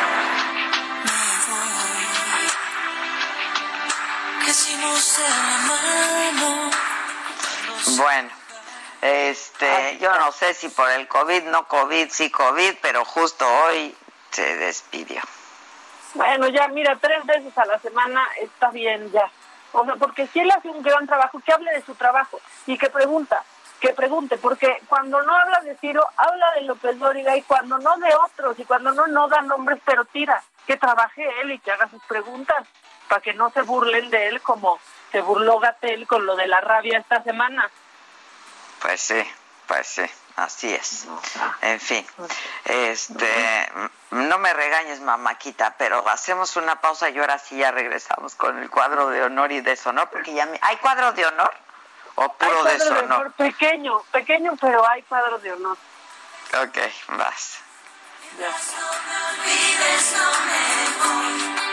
Bueno, este, yo no sé si por el COVID, no COVID, sí COVID, pero justo hoy se despidió. Bueno, ya, mira, tres veces a la semana está bien ya. O sea, porque si él hace un gran trabajo, que hable de su trabajo y que pregunta, que pregunte, porque cuando no habla de Ciro, habla de López Dóriga y cuando no de otros y cuando no, no da nombres, pero tira, que trabaje él y que haga sus preguntas para que no se burlen de él como se burló Gatel con lo de la rabia esta semana. Pues sí, pues sí, así es. En fin, este, no me regañes, mamáquita, pero hacemos una pausa y ahora sí ya regresamos con el cuadro de honor y deshonor, porque ya me... ¿Hay cuadro de honor o Hay puro cuadro de deshonor? honor pequeño, pequeño, pero hay cuadros de honor. Ok, vas. ¿Cómo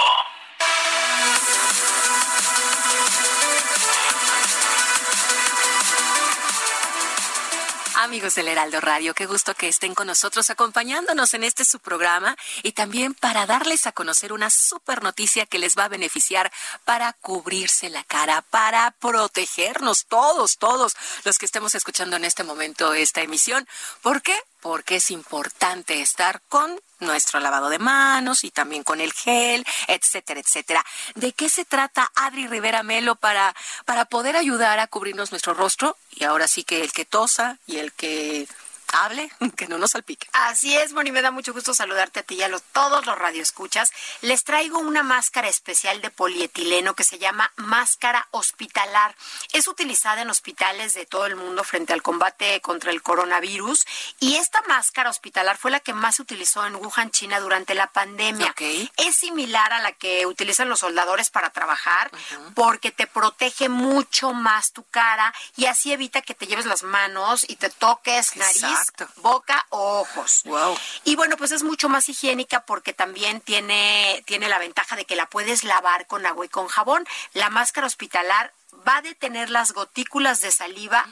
Amigos del Heraldo Radio, qué gusto que estén con nosotros acompañándonos en este su programa y también para darles a conocer una super noticia que les va a beneficiar para cubrirse la cara, para protegernos todos, todos los que estemos escuchando en este momento esta emisión. ¿Por qué? Porque es importante estar con nuestro lavado de manos y también con el gel, etcétera, etcétera. ¿De qué se trata Adri Rivera Melo para, para poder ayudar a cubrirnos nuestro rostro? Y ahora sí que el que tosa y el que hable, que no nos salpique. Así es, Moni, me da mucho gusto saludarte a ti y a los, todos los radioescuchas. Les traigo una máscara especial de polietileno que se llama máscara hospitalar. Es utilizada en hospitales de todo el mundo frente al combate contra el coronavirus y esta máscara hospitalar fue la que más se utilizó en Wuhan, China durante la pandemia. Es similar a la que utilizan los soldadores para trabajar porque te protege mucho más tu cara y así evita que te lleves las manos y te toques nariz, Exacto. boca ojos. Wow. Y bueno, pues es mucho más higiénica porque también tiene, tiene la ventaja de que la puedes lavar con agua y con jabón. La máscara hospitalar va a detener las gotículas de saliva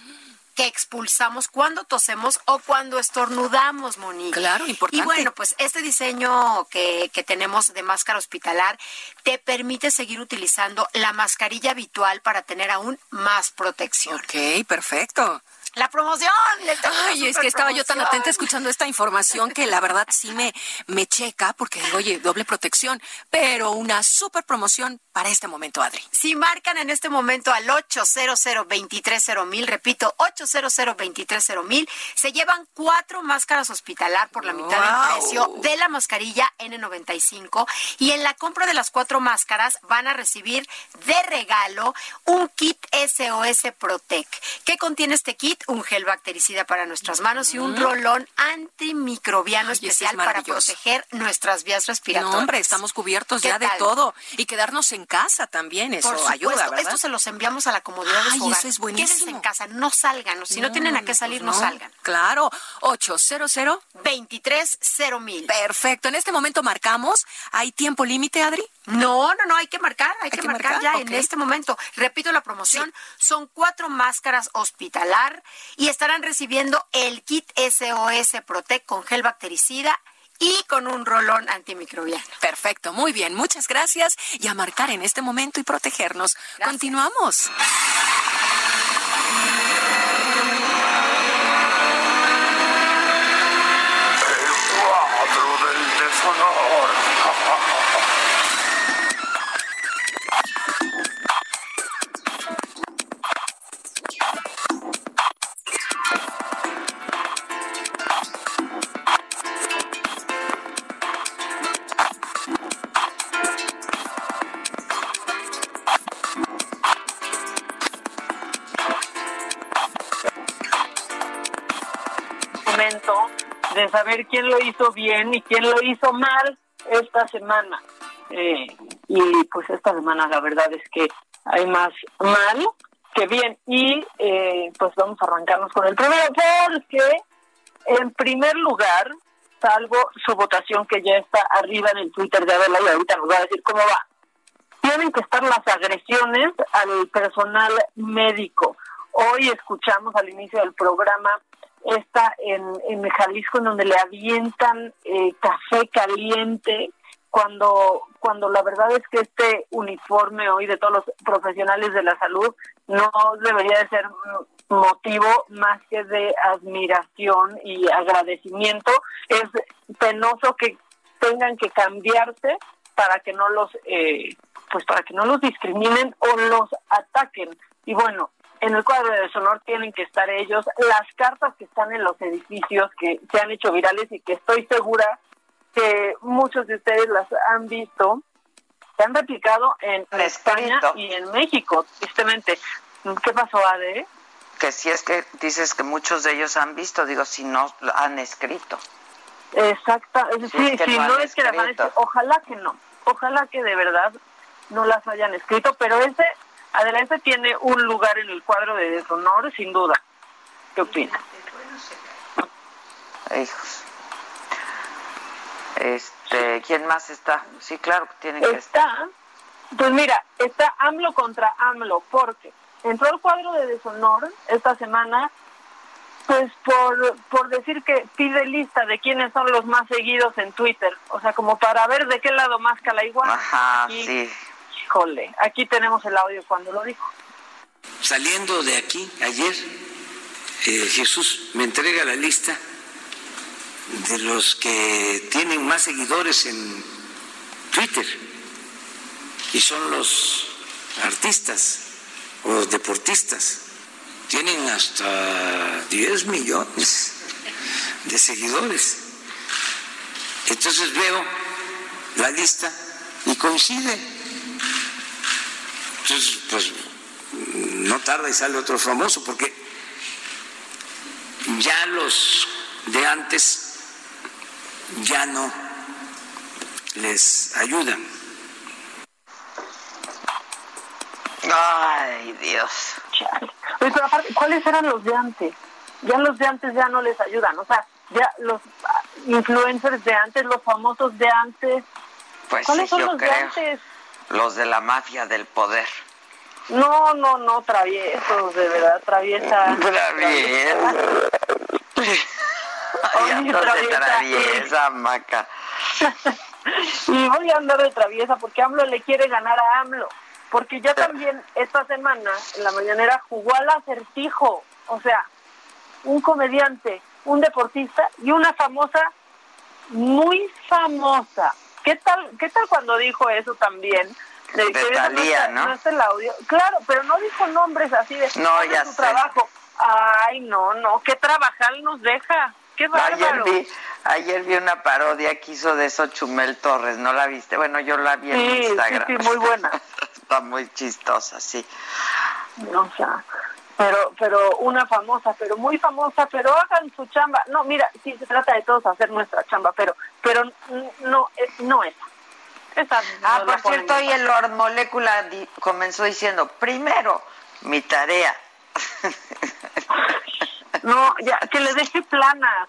que expulsamos cuando tosemos o cuando estornudamos, Monique. Claro, importante. Y bueno, pues este diseño que, que tenemos de máscara hospitalar te permite seguir utilizando la mascarilla habitual para tener aún más protección. Ok, perfecto. La promoción. Ay, es que estaba yo tan atenta escuchando esta información que la verdad sí me, me checa porque digo, oye, doble protección, pero una super promoción para este momento, Adri. Si marcan en este momento al 800 mil, repito, 800 mil, se llevan cuatro máscaras hospitalar por la mitad del precio de la mascarilla N95 y en la compra de las cuatro máscaras van a recibir de regalo un kit SOS Protec. ¿Qué contiene este kit? Un gel bactericida para nuestras manos y un rolón antimicrobiano especial para proteger nuestras vías respiratorias. No, hombre, estamos cubiertos ya de todo y quedarnos en casa también, eso Por ayuda, ¿verdad? Esto se los enviamos a la comodidad de Ay, su hogar. eso es buenísimo. Quédense en casa, no salgan. Si no, tienen a qué salir, no, no. salgan. Claro, 800 mil. Perfecto, en este momento marcamos. ¿Hay tiempo límite, Adri? No, no, no, hay que marcar, hay, que, marcar, marcar? ya en este momento. Repito la promoción, son cuatro máscaras hospitalar y estarán recibiendo el kit SOS Protect con gel bactericida y con un rolón antimicrobiano. Perfecto, muy bien, muchas gracias. Y a marcar en este momento y protegernos. Continuamos. cuadro del deshonor. Saber quién lo hizo bien y quién lo hizo mal esta semana. Eh, y pues esta semana la verdad es que hay más mal que bien. Y eh, pues vamos a arrancarnos con el primero porque en primer lugar, salvo su votación que ya está arriba en el Twitter de Adela y ahorita nos va a decir cómo va, tienen que estar las agresiones al personal médico. Hoy escuchamos al inicio del programa esta en, en Jalisco en donde le avientan eh, café caliente cuando cuando la verdad es que este uniforme hoy de todos los profesionales de la salud no debería de ser motivo más que de admiración y agradecimiento. Es penoso que tengan que cambiarse para que no los eh, pues para que no los discriminen o los ataquen. Y bueno en el cuadro de deshonor tienen que estar ellos, las cartas que están en los edificios que se han hecho virales y que estoy segura que muchos de ustedes las han visto, se han replicado en España y en México, tristemente. ¿Qué pasó, Ade? Que si es que dices que muchos de ellos han visto, digo, si no han escrito. Exacta, Si sí, es que lo no es que las han escrito, ojalá que no, ojalá que de verdad no las hayan escrito, pero ese, adelante tiene un lugar en el cuadro de deshonor, sin duda. ¿Qué opinas? Hijos. Este, ¿quién más está? Sí, claro que tienen que estar. Pues mira, está AMLO contra AMLO, porque entró al cuadro de deshonor esta semana, pues por, por decir que pide lista de quiénes son los más seguidos en Twitter, o sea, como para ver de qué lado más cala igual. Ajá, Aquí, sí. Híjole, aquí tenemos el audio cuando lo dijo. Saliendo de aquí ayer, eh, Jesús me entrega la lista de los que tienen más seguidores en Twitter y son los artistas o deportistas. Tienen hasta 10 millones de seguidores. Entonces veo la lista y coincide. Entonces, pues no tarda y sale otro famoso, porque ya los de antes ya no les ayudan. Ay, Dios. Oye, pero aparte, ¿cuáles eran los de antes? Ya los de antes ya no les ayudan, o sea, ya los influencers de antes, los famosos de antes, Pues ¿cuáles sí, son yo los de antes? Los de la mafia del poder. No, no, no, traviesos, de verdad, traviesa. Traviesa. Ay, ando de traviesa, Maca. y voy a andar de traviesa porque AMLO le quiere ganar a AMLO. Porque ya también esta semana, en la mañanera, jugó al acertijo. O sea, un comediante, un deportista y una famosa, muy famosa. ¿Qué tal, qué tal cuando dijo eso también? De, de Talía, ¿no? No el audio. Claro, pero no dijo nombres así de no, ya su sé. trabajo. Ay, no, no, qué trabajar nos deja. Qué bárbaro. Ayer vi, ayer vi una parodia que hizo de eso Chumel Torres, ¿no la viste? Bueno, yo la vi en Instagram. sí, sí, muy buena. Está muy chistosa, sí. No, o sea, pero, pero una famosa, pero muy famosa, pero hagan su chamba. No, mira, sí se trata de todos hacer nuestra chamba, pero, pero no, eh, no esa. Esa Ah, no por cierto, y el Lord Molécula di- comenzó diciendo, primero, mi tarea. No, ya, que le deje planas.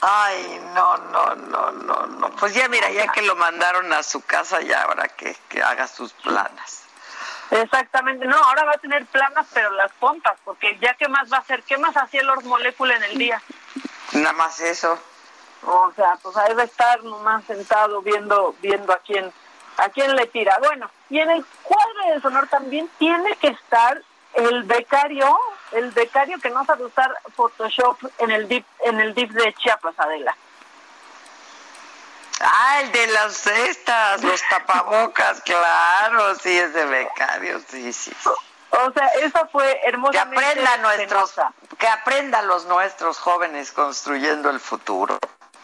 Ay, no, no, no, no, no. Pues ya mira, ya que lo mandaron a su casa, ya ahora que, que haga sus planas. Exactamente, no, ahora va a tener planas, pero las pompas, porque ya qué más va a hacer, qué más hacía el Molécula en el día. Nada más eso. O sea, pues ahí va a estar nomás sentado viendo, viendo a quién, a quién le tira. Bueno, y en el cuadro de sonor también tiene que estar el becario, el becario que no sabe usar Photoshop en el dip, en el dip de Chiapas, Adela. Ah, el de las cestas, los tapabocas, claro, sí, es de becario, sí, sí. O sea, esa fue Que hermosamente aprendan nuestros, que aprendan los nuestros jóvenes construyendo el futuro.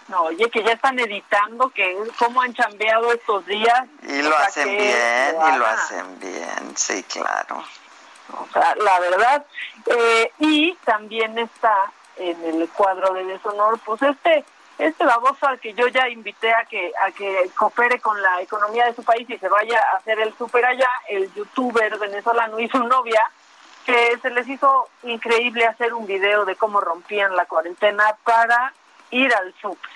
No, oye, que ya están editando, que cómo han chambeado estos días. Y lo hacen que bien, y lo hacen bien, sí, claro. O sea, la verdad. Eh, y también está en el cuadro de deshonor, pues este este baboso al que yo ya invité a que a que coopere con la economía de su país y se vaya a hacer el súper allá, el youtuber venezolano y su novia, que se les hizo increíble hacer un video de cómo rompían la cuarentena para ir al súper.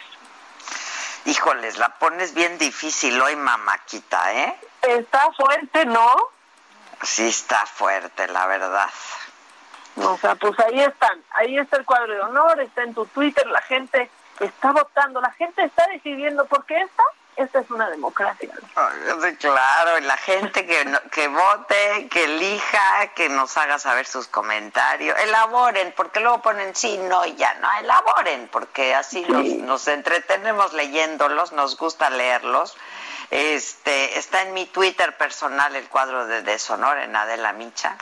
Híjoles, la pones bien difícil hoy, mamáquita, ¿eh? Está fuerte, ¿no? Sí está fuerte, la verdad. O sea, pues ahí están, ahí está el cuadro de honor, está en tu Twitter, la gente está votando, la gente está decidiendo, porque esta, esta es una democracia. Claro, y la gente que, no- que vote, que elija, que nos haga saber sus comentarios, elaboren, porque luego ponen sí, no y ya, no, elaboren, porque así nos, nos entretenemos leyéndolos, nos gusta leerlos. Este, está en mi Twitter personal el cuadro de deshonor en Adela Micha.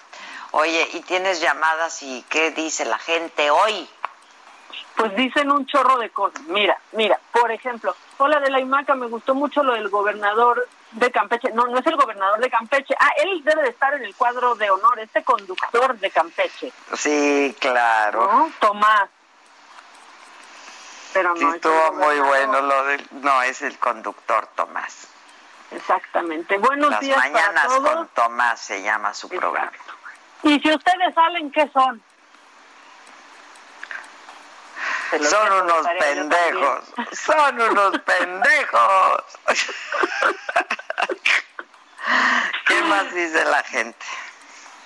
Oye, ¿y tienes llamadas y qué dice la gente hoy? Pues dicen un chorro de cosas. Mira, mira, por ejemplo, hola de la IMACA, me gustó mucho lo del gobernador de Campeche. No, no es el gobernador de Campeche. Ah, él debe de estar en el cuadro de honor, este conductor de Campeche. Sí, claro. ¿no? Tomás. Pero Sí, no el estuvo muy bueno lo del... No, es el conductor Tomás. Exactamente. Buenos Las días para mañanas todos. con Tomás se llama su programa. Y si ustedes salen, ¿qué son? Se los Son unos pendejos. Son unos pendejos. ¿Qué más dice la gente?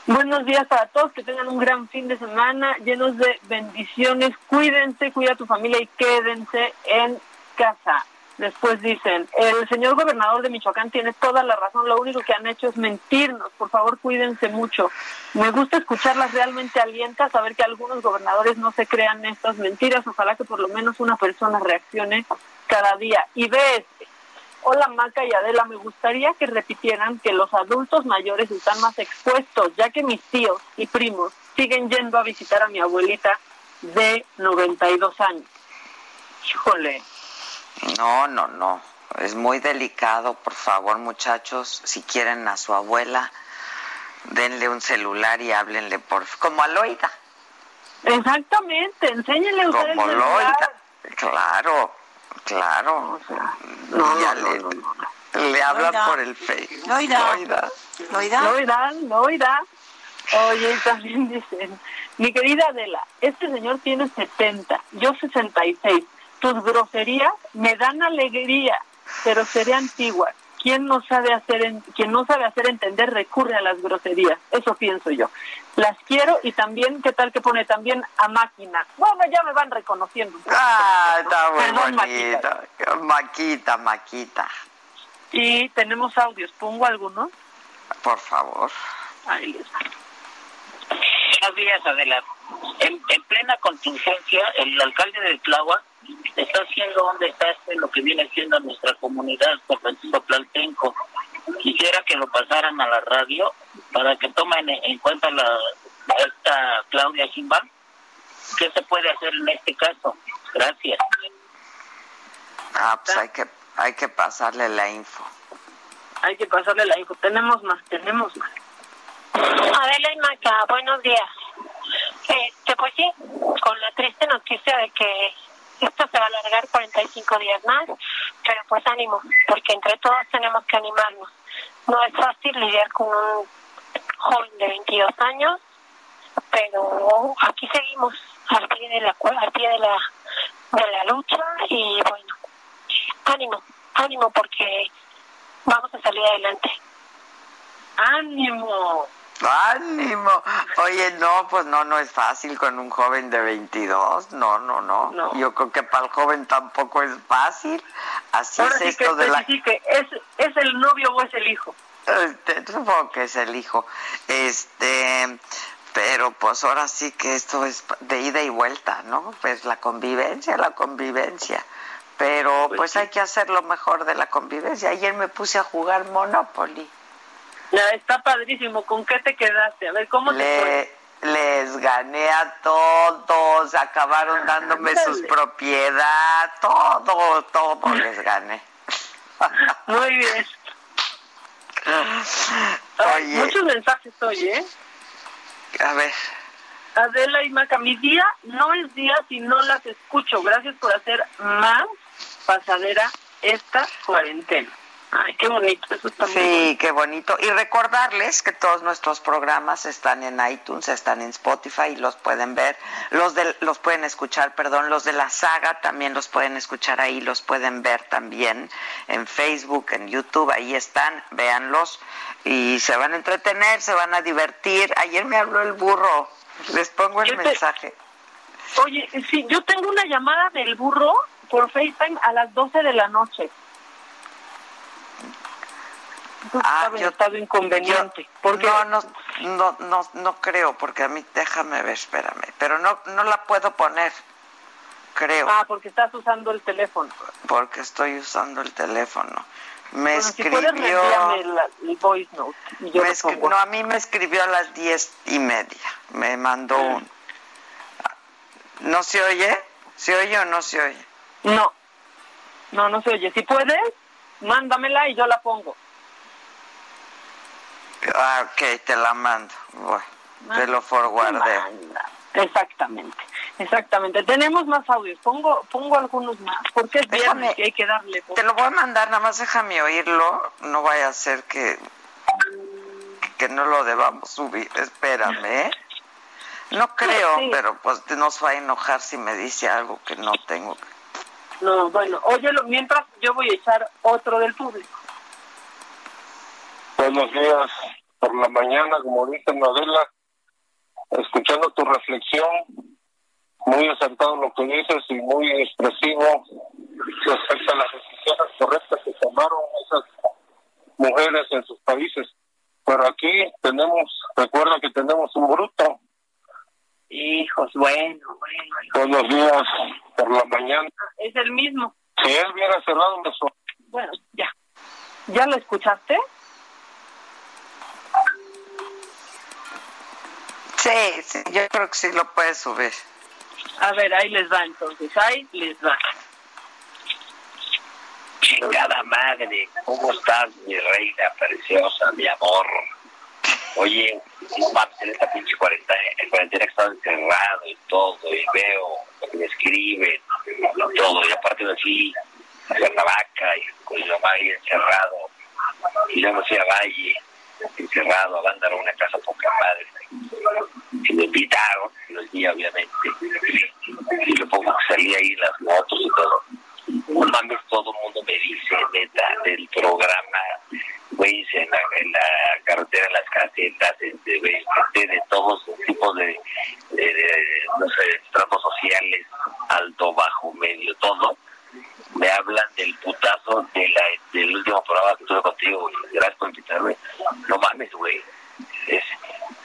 Buenos días para todos, que tengan un gran fin de semana llenos de bendiciones. Cuídense, cuida a tu familia y quédense en casa. Después dicen, el señor gobernador de Michoacán tiene toda la razón, lo único que han hecho es mentirnos. Por favor, cuídense mucho. Me gusta escucharlas, realmente alienta saber que algunos gobernadores no se crean estas mentiras. Ojalá que por lo menos una persona reaccione cada día. Y ves, Hola Maca y Adela, me gustaría que repitieran que los adultos mayores están más expuestos, ya que mis tíos y primos siguen yendo a visitar a mi abuelita de 92 años. Híjole, No, no, no. Es muy delicado, por favor, muchachos. Si quieren a su abuela, denle un celular y háblenle por... Como a Loida. exactamente, enséñenle a usar el Como celular. Loida. Claro, claro. Ya le, le hablan Loida. por el Facebook. Loida. Loida. Loida, Loida. Oye, y también dicen, mi querida Adela, este señor tiene 70, yo 66. Tus groserías me dan alegría, pero seré antigua. quien no sabe hacer en, quien no sabe hacer entender recurre a las groserías. Eso pienso yo. Las quiero y también, ¿qué tal que pone también a máquina? Bueno, ya me van reconociendo. Ah, está muy Perdón, bonito. Maquita, maquita. Y tenemos audios. ¿Pongo algunos? Por favor. Ahí les. Buenos días, Adela. En, en plena contingencia, el alcalde de Tláhuac está haciendo un desastre lo que viene siendo nuestra comunidad, San Francisco Tlaltenco. Quisiera que lo pasaran a la radio para que tomen en en cuenta la esta Claudia Sheinbaum. ¿Qué se puede hacer en este caso? Gracias. Ah, pues hay que, hay que pasarle la info. Hay que pasarle la info. Tenemos más, tenemos más. Adela y Maca, buenos días. Este, pues sí, con la triste noticia de que esto se va a alargar 45 días más, pero pues ánimo, porque entre todos tenemos que animarnos. No es fácil lidiar con un joven de 22 años, pero aquí seguimos al pie de la al pie de la de la lucha y bueno, ánimo, ánimo porque vamos a salir adelante. ¡Ánimo! ¡Ánimo! Oye, no, pues no, no es fácil con un joven de 22. No, no, no. Yo creo que para el joven tampoco es fácil. Así Ahora es sí que esto de la... ¿es, ¿es el novio o es el hijo? Este, supongo que es el hijo. Este, pero pues ahora sí que esto es de ida y vuelta, ¿no? Pues la convivencia, la convivencia. Pero pues, hay que hacer lo mejor de la convivencia. Ayer me puse a jugar Monopoly. Ya, está padrísimo. ¿Con qué te quedaste? A ver, ¿cómo te fue? Le, les gané a todos, acabaron dándome sus Ándale. propiedades, todo, todo les gané. Muy bien. Oye. Muchos mensajes hoy, ¿eh? A ver, Adela y Maca, mi día no es día si no las escucho. Gracias por hacer más pasadera esta cuarentena. Ay, qué bonito, eso está Sí, qué bonito. Y recordarles que todos nuestros programas están en iTunes, están en Spotify y los pueden ver. Los de, los pueden escuchar, perdón, los de la saga también los pueden escuchar ahí, los pueden ver también en Facebook, en YouTube, ahí están, véanlos y se van a entretener, se van a divertir. Ayer me habló el burro, les pongo el Yo te- mensaje. Oye, sí, yo tengo una llamada del burro por FaceTime a las 12 de la noche. Ah, estaba en estado inconveniente. porque No, no, no, no, no creo, porque a mí, déjame ver, espérame, pero no, no la puedo poner, creo. Ah, porque estás usando el teléfono. porque estoy usando el teléfono. Me Bueno, escribió... reenvíame la- el voice note. y yo me lo escri- pongo. no, a mí me escribió a las diez y media. Me mandó Mm. un... ¿No se oye? ¿Se oye o no se oye? No, no, no se oye. Si puedes, mándamela y yo la pongo. Ah, ok, te la mando. Bueno, te lo forwardé. Exactamente, exactamente. Tenemos más audios. Pongo, pongo algunos más, porque es viernes y hay que darle. Te lo voy a mandar, nada más déjame oírlo. No vaya a ser que, que no lo debamos subir. Espérame, ¿eh? No creo, Sí. pero pues nos va a enojar si me dice algo que no tengo. No, bueno, óyelo, mientras yo voy a echar otro del público. Buenos días por la mañana, como dice Adela, escuchando tu reflexión, muy acertado lo que dices y muy expresivo respecto a las decisiones correctas que tomaron esas mujeres en sus países. Pero aquí tenemos, recuerda que tenemos un bruto. Hijos, bueno, bueno. Buenos días por la mañana. Es el mismo. Si él hubiera cerrado un beso. Bueno, ya. ¿Ya lo escuchaste? Sí, sí, yo creo que sí lo puedes subir. A ver, ahí les va entonces, ahí les va. Chingada madre, ¿cómo estás, mi reina preciosa, mi amor? Oye, no mames, en esta pinche cuarentena, en cuarentena he estado encerrado y todo, y veo lo que me escriben, todo, y aparte de aquí, a Cuernavaca, y con mi mamá ahí encerrado, y yo me a Valle, encerrado, a mandar a una casa poca madre, y me invitaron, los vi obviamente, y le pongo que salí ahí las motos y todo, no todo el mundo me dice, neta, del programa, güey, en la, en la carretera, en las casetas, de, güey, gente de todos tipos de, de, de, no sé, estratos sociales, alto, bajo, medio, todo, me hablan del putazo de la, del último programa que tuve contigo, güey. Gracias por invitarme. No mames, güey. Es,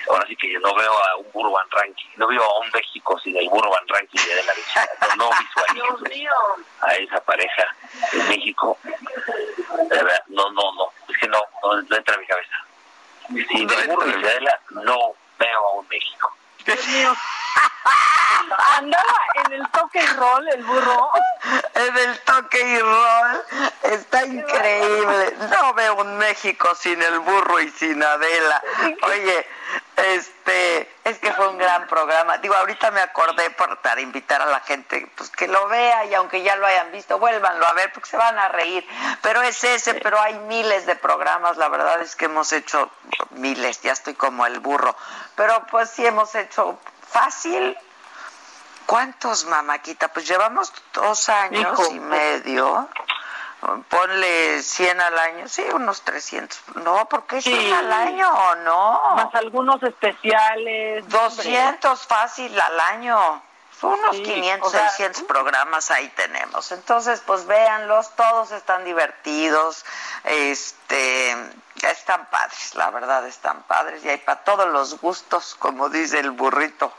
ahora sí que yo no veo a un burro Van Ranking, no veo a un México sin el burro Van Ranking de la vecina. No, no visualizo a esa pareja en México. De verdad, no, no, no. Es que no, no, no entra en mi cabeza. Sin el burro y Adela, no veo a un México. Dios mío. Andaba en el toque y roll el burro. En el toque y roll. Está increíble. No veo un México sin el burro y sin Adela. Oye, este, es que fue un gran programa. Digo, ahorita me acordé por, para invitar a la gente pues que lo vea y aunque ya lo hayan visto, vuélvanlo a ver porque se van a reír. Pero es ese, pero hay miles de programas. La verdad es que hemos hecho miles. Ya estoy como el burro. Pero pues sí hemos hecho fácil ¿Cuántos, mamáquita? Pues llevamos dos años Hijo. y medio. Ponle 100 al año, sí, unos 300. No, ¿por qué 100 Sí. al año o no? Más algunos especiales. 200 fácil al año. Unos Sí, 500, o sea, 600 programas ahí tenemos. Entonces, pues véanlos, todos están divertidos, este, están padres, la verdad están padres y hay para todos los gustos, como dice el burrito.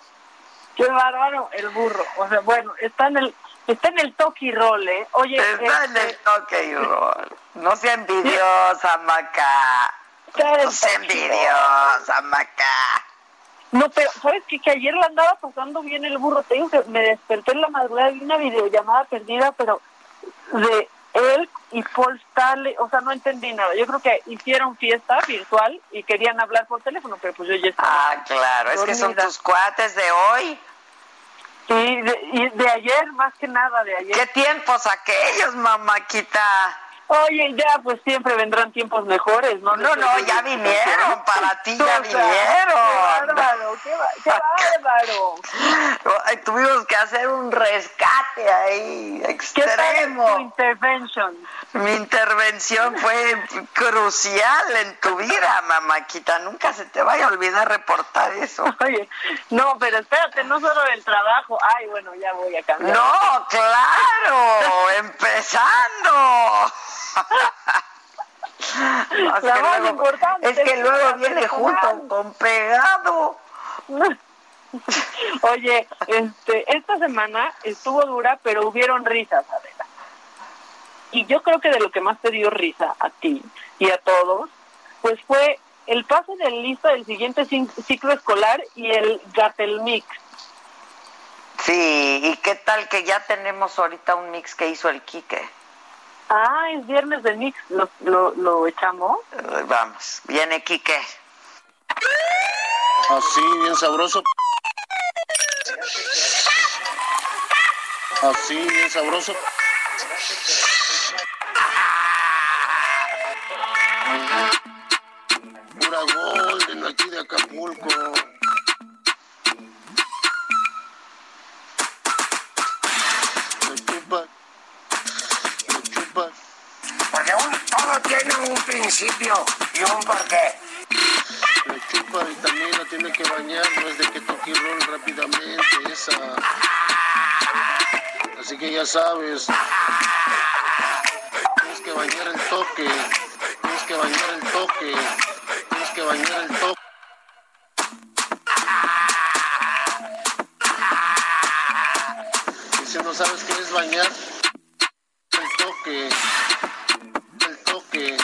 Qué bárbaro el burro. O sea, bueno, está en el está en el toque y roll, ¿eh? Oye, Está en este, el toque y roll. No sea envidiosa, Maca. No sea envidiosa, Maca. No, pero ¿sabes qué? Que ayer la andaba pasando bien el burro. Te digo que me desperté en la madrugada vi una videollamada perdida, pero de él y Paul Stanley, o sea, no entendí nada. Yo creo que hicieron fiesta virtual y querían hablar por teléfono, pero pues yo ya estaba. Ah, claro, es que son tus cuates de hoy. Sí, de, y de ayer, más que nada de ayer. ¿Qué tiempos aquellos, mamáquita? Oye, ya, pues siempre vendrán tiempos mejores, ¿no? No, no, ya vinieron, para ti ya vinieron. Qué bárbaro, qué, qué bárbaro. Tuvimos que hacer un rescate ahí, ¿Qué tal extremo. tu intervention? Mi intervención fue crucial en tu vida, mamáquita. Nunca se te vaya a olvidar reportar eso. Oye, no, pero espérate, no solo el trabajo. Ay, bueno, ya voy a cambiar. No, claro, empezando. No, es que luego- es que viene junto con pegado. Oye, este, esta semana estuvo dura, pero hubieron risas, Adela. Y yo creo que de lo que más te dio risa a ti y a todos, pues fue el pase de lista del siguiente ciclo escolar y el Gatelmix. Sí, ¿y qué tal que ya tenemos ahorita un mix que hizo el Quique? Ah, es viernes de mix, lo, lo, lo echamos. Vamos, viene Quique. Así, bien sabroso. Así, bien sabroso. Pura golden aquí de Acapulco. Me chupa. Me chupa. Porque un, todo tiene un principio y un porqué. Me chupa vitamina, tiene que bañar, no es de que toque y roll rápidamente, esa. Así que ya sabes. Tienes que bañar el toque. Tienes que bañar el toque. Tienes que bañar el toque. Y si no sabes qué es bañar, el toque. El toque.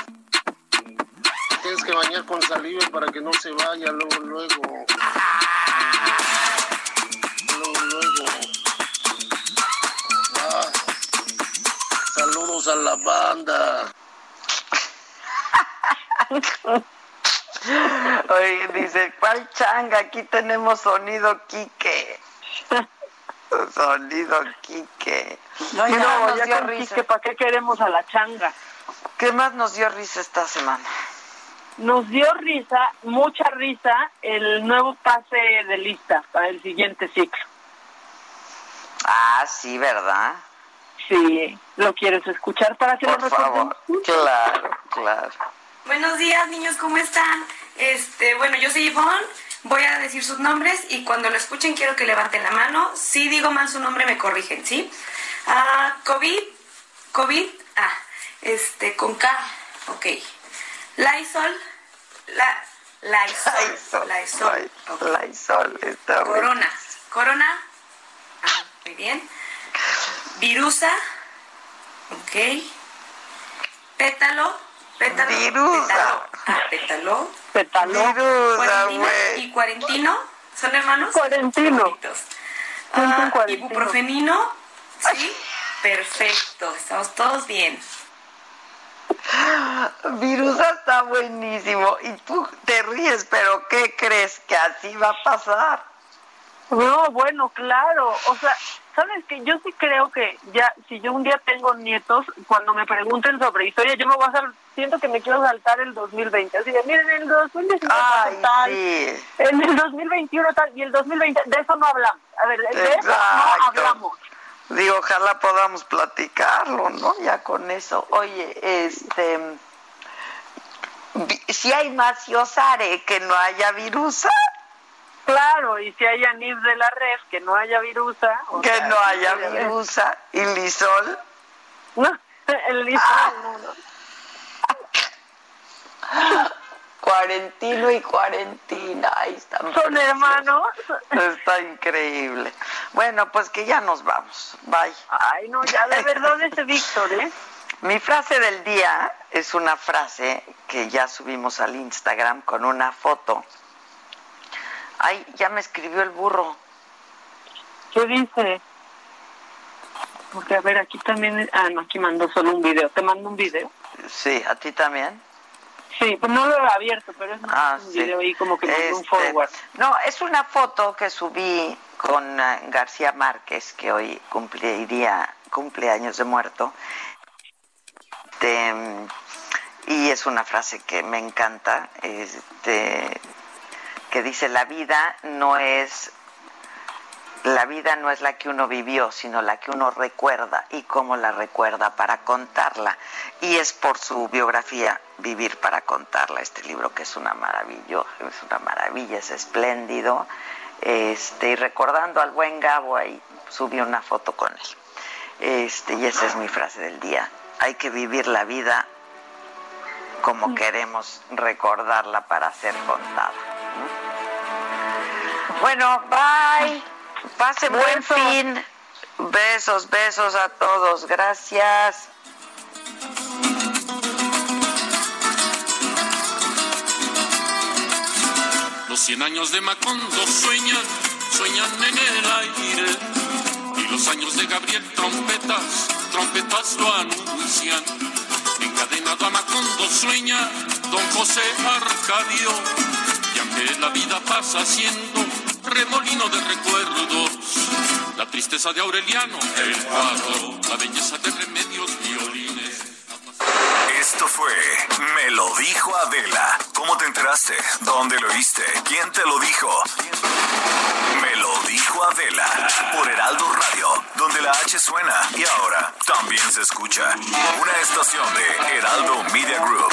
Tienes que bañar con saliva para que no se vaya luego, luego. Luego, luego. Saludos a la banda. Oye, dice, ¿cuál changa? Aquí tenemos sonido Quique. Sonido Quique. No, ya no, nos ya dio risa. Quique, ¿para qué queremos a la changa? ¿Qué más nos dio risa esta semana? Nos dio risa, mucha risa, el nuevo pase de lista para el siguiente ciclo. Ah, sí, ¿verdad? Si lo quieres escuchar para que lo Por favor. Claro, claro. Buenos días, niños, ¿cómo están? Este, bueno, yo soy Ivonne, voy a decir sus nombres y cuando lo escuchen quiero que levanten la mano. Si digo mal su nombre, me corrigen, ¿sí? Ah, COVID, COVID, ah, este, con K, ok. Lysol, la, Lysol, Lysol, ok. Lysol, está bien. Corona, Corona, ah, muy bien. Virusa, ok. Pétalo, pétalo, Virusa. pétalo, ah, pétalo. Pétalo. Virusa, Cuarentino y cuarentino, ¿son hermanos? Cuarentino. Ah, cuarentino. ibuprofenino, ¿sí? Perfecto, estamos todos bien. Virusa está buenísimo. Y tú te ríes, pero ¿qué crees? Que así va a pasar. No, bueno, claro. O sea, sabes que yo sí creo que ya, si yo un día tengo nietos, cuando me pregunten sobre historia, yo me voy a sal- siento que me quiero saltar el 2020. Así de, miren, en el 2019 Ay, tal, sí. en el 2021 tal, y el 2020, de eso no hablamos. A ver, de eso no hablamos. Digo, ojalá podamos platicarlo, ¿no? Ya con eso. Oye, este. Si hay más Yosare que no haya virusa, Claro, y si hay anís de la red, que no haya virusa. o que sea, no haya virusa y lisol. No, el lisol, no, no. Cuarentino y cuarentina, ahí están. Son preciosos. hermanos. Está increíble. Bueno, pues que ya nos vamos. Bye. Ay, no, ya de verdad ese Víctor, ¿eh? Mi frase del día es una frase que ya subimos al Instagram con una foto. Ay, ya me escribió el burro. ¿Qué dice? Porque a ver, aquí también, ah, no, aquí mandó solo un video. ¿Te mando un video? Sí, ¿a ti también? Sí, pues no lo he abierto, pero es Ah, un sí. video ahí como que mandó un Este, forward. No, es una foto que subí con eh, García Márquez, que hoy cumpliría cumpleaños de muerto. Este, y es una frase que me encanta, este, que dice, la vida no es la vida no es la que uno vivió, sino la que uno recuerda y cómo la recuerda para contarla. Y es por su biografía Vivir para contarla, este libro que es una maravilla, es una maravilla, es espléndido. Este, y recordando al buen Gabo ahí, subí una foto con él. Este, y esa es mi frase del día. Hay que vivir la vida como queremos recordarla para ser contada. ¿No? Bueno, bye. Pasen buen fin. Besos, besos a todos. Gracias. Los cien años de Macondo sueñan, sueñan en el aire. Y los años de Gabriel trompetas, trompetas lo anuncian. Encadenado a Macondo sueña don José Arcadio. Y aunque la vida pasa siendo remolino de recuerdos, la tristeza de Aureliano, el cuadro, la belleza de remedios, violines. Esto fue Me lo dijo Adela. ¿Cómo te enteraste? ¿Dónde lo oíste? ¿Quién te lo dijo? Me lo dijo Adela por Heraldo Radio, donde la H suena y ahora también se escucha. Una estación de Heraldo Media Group.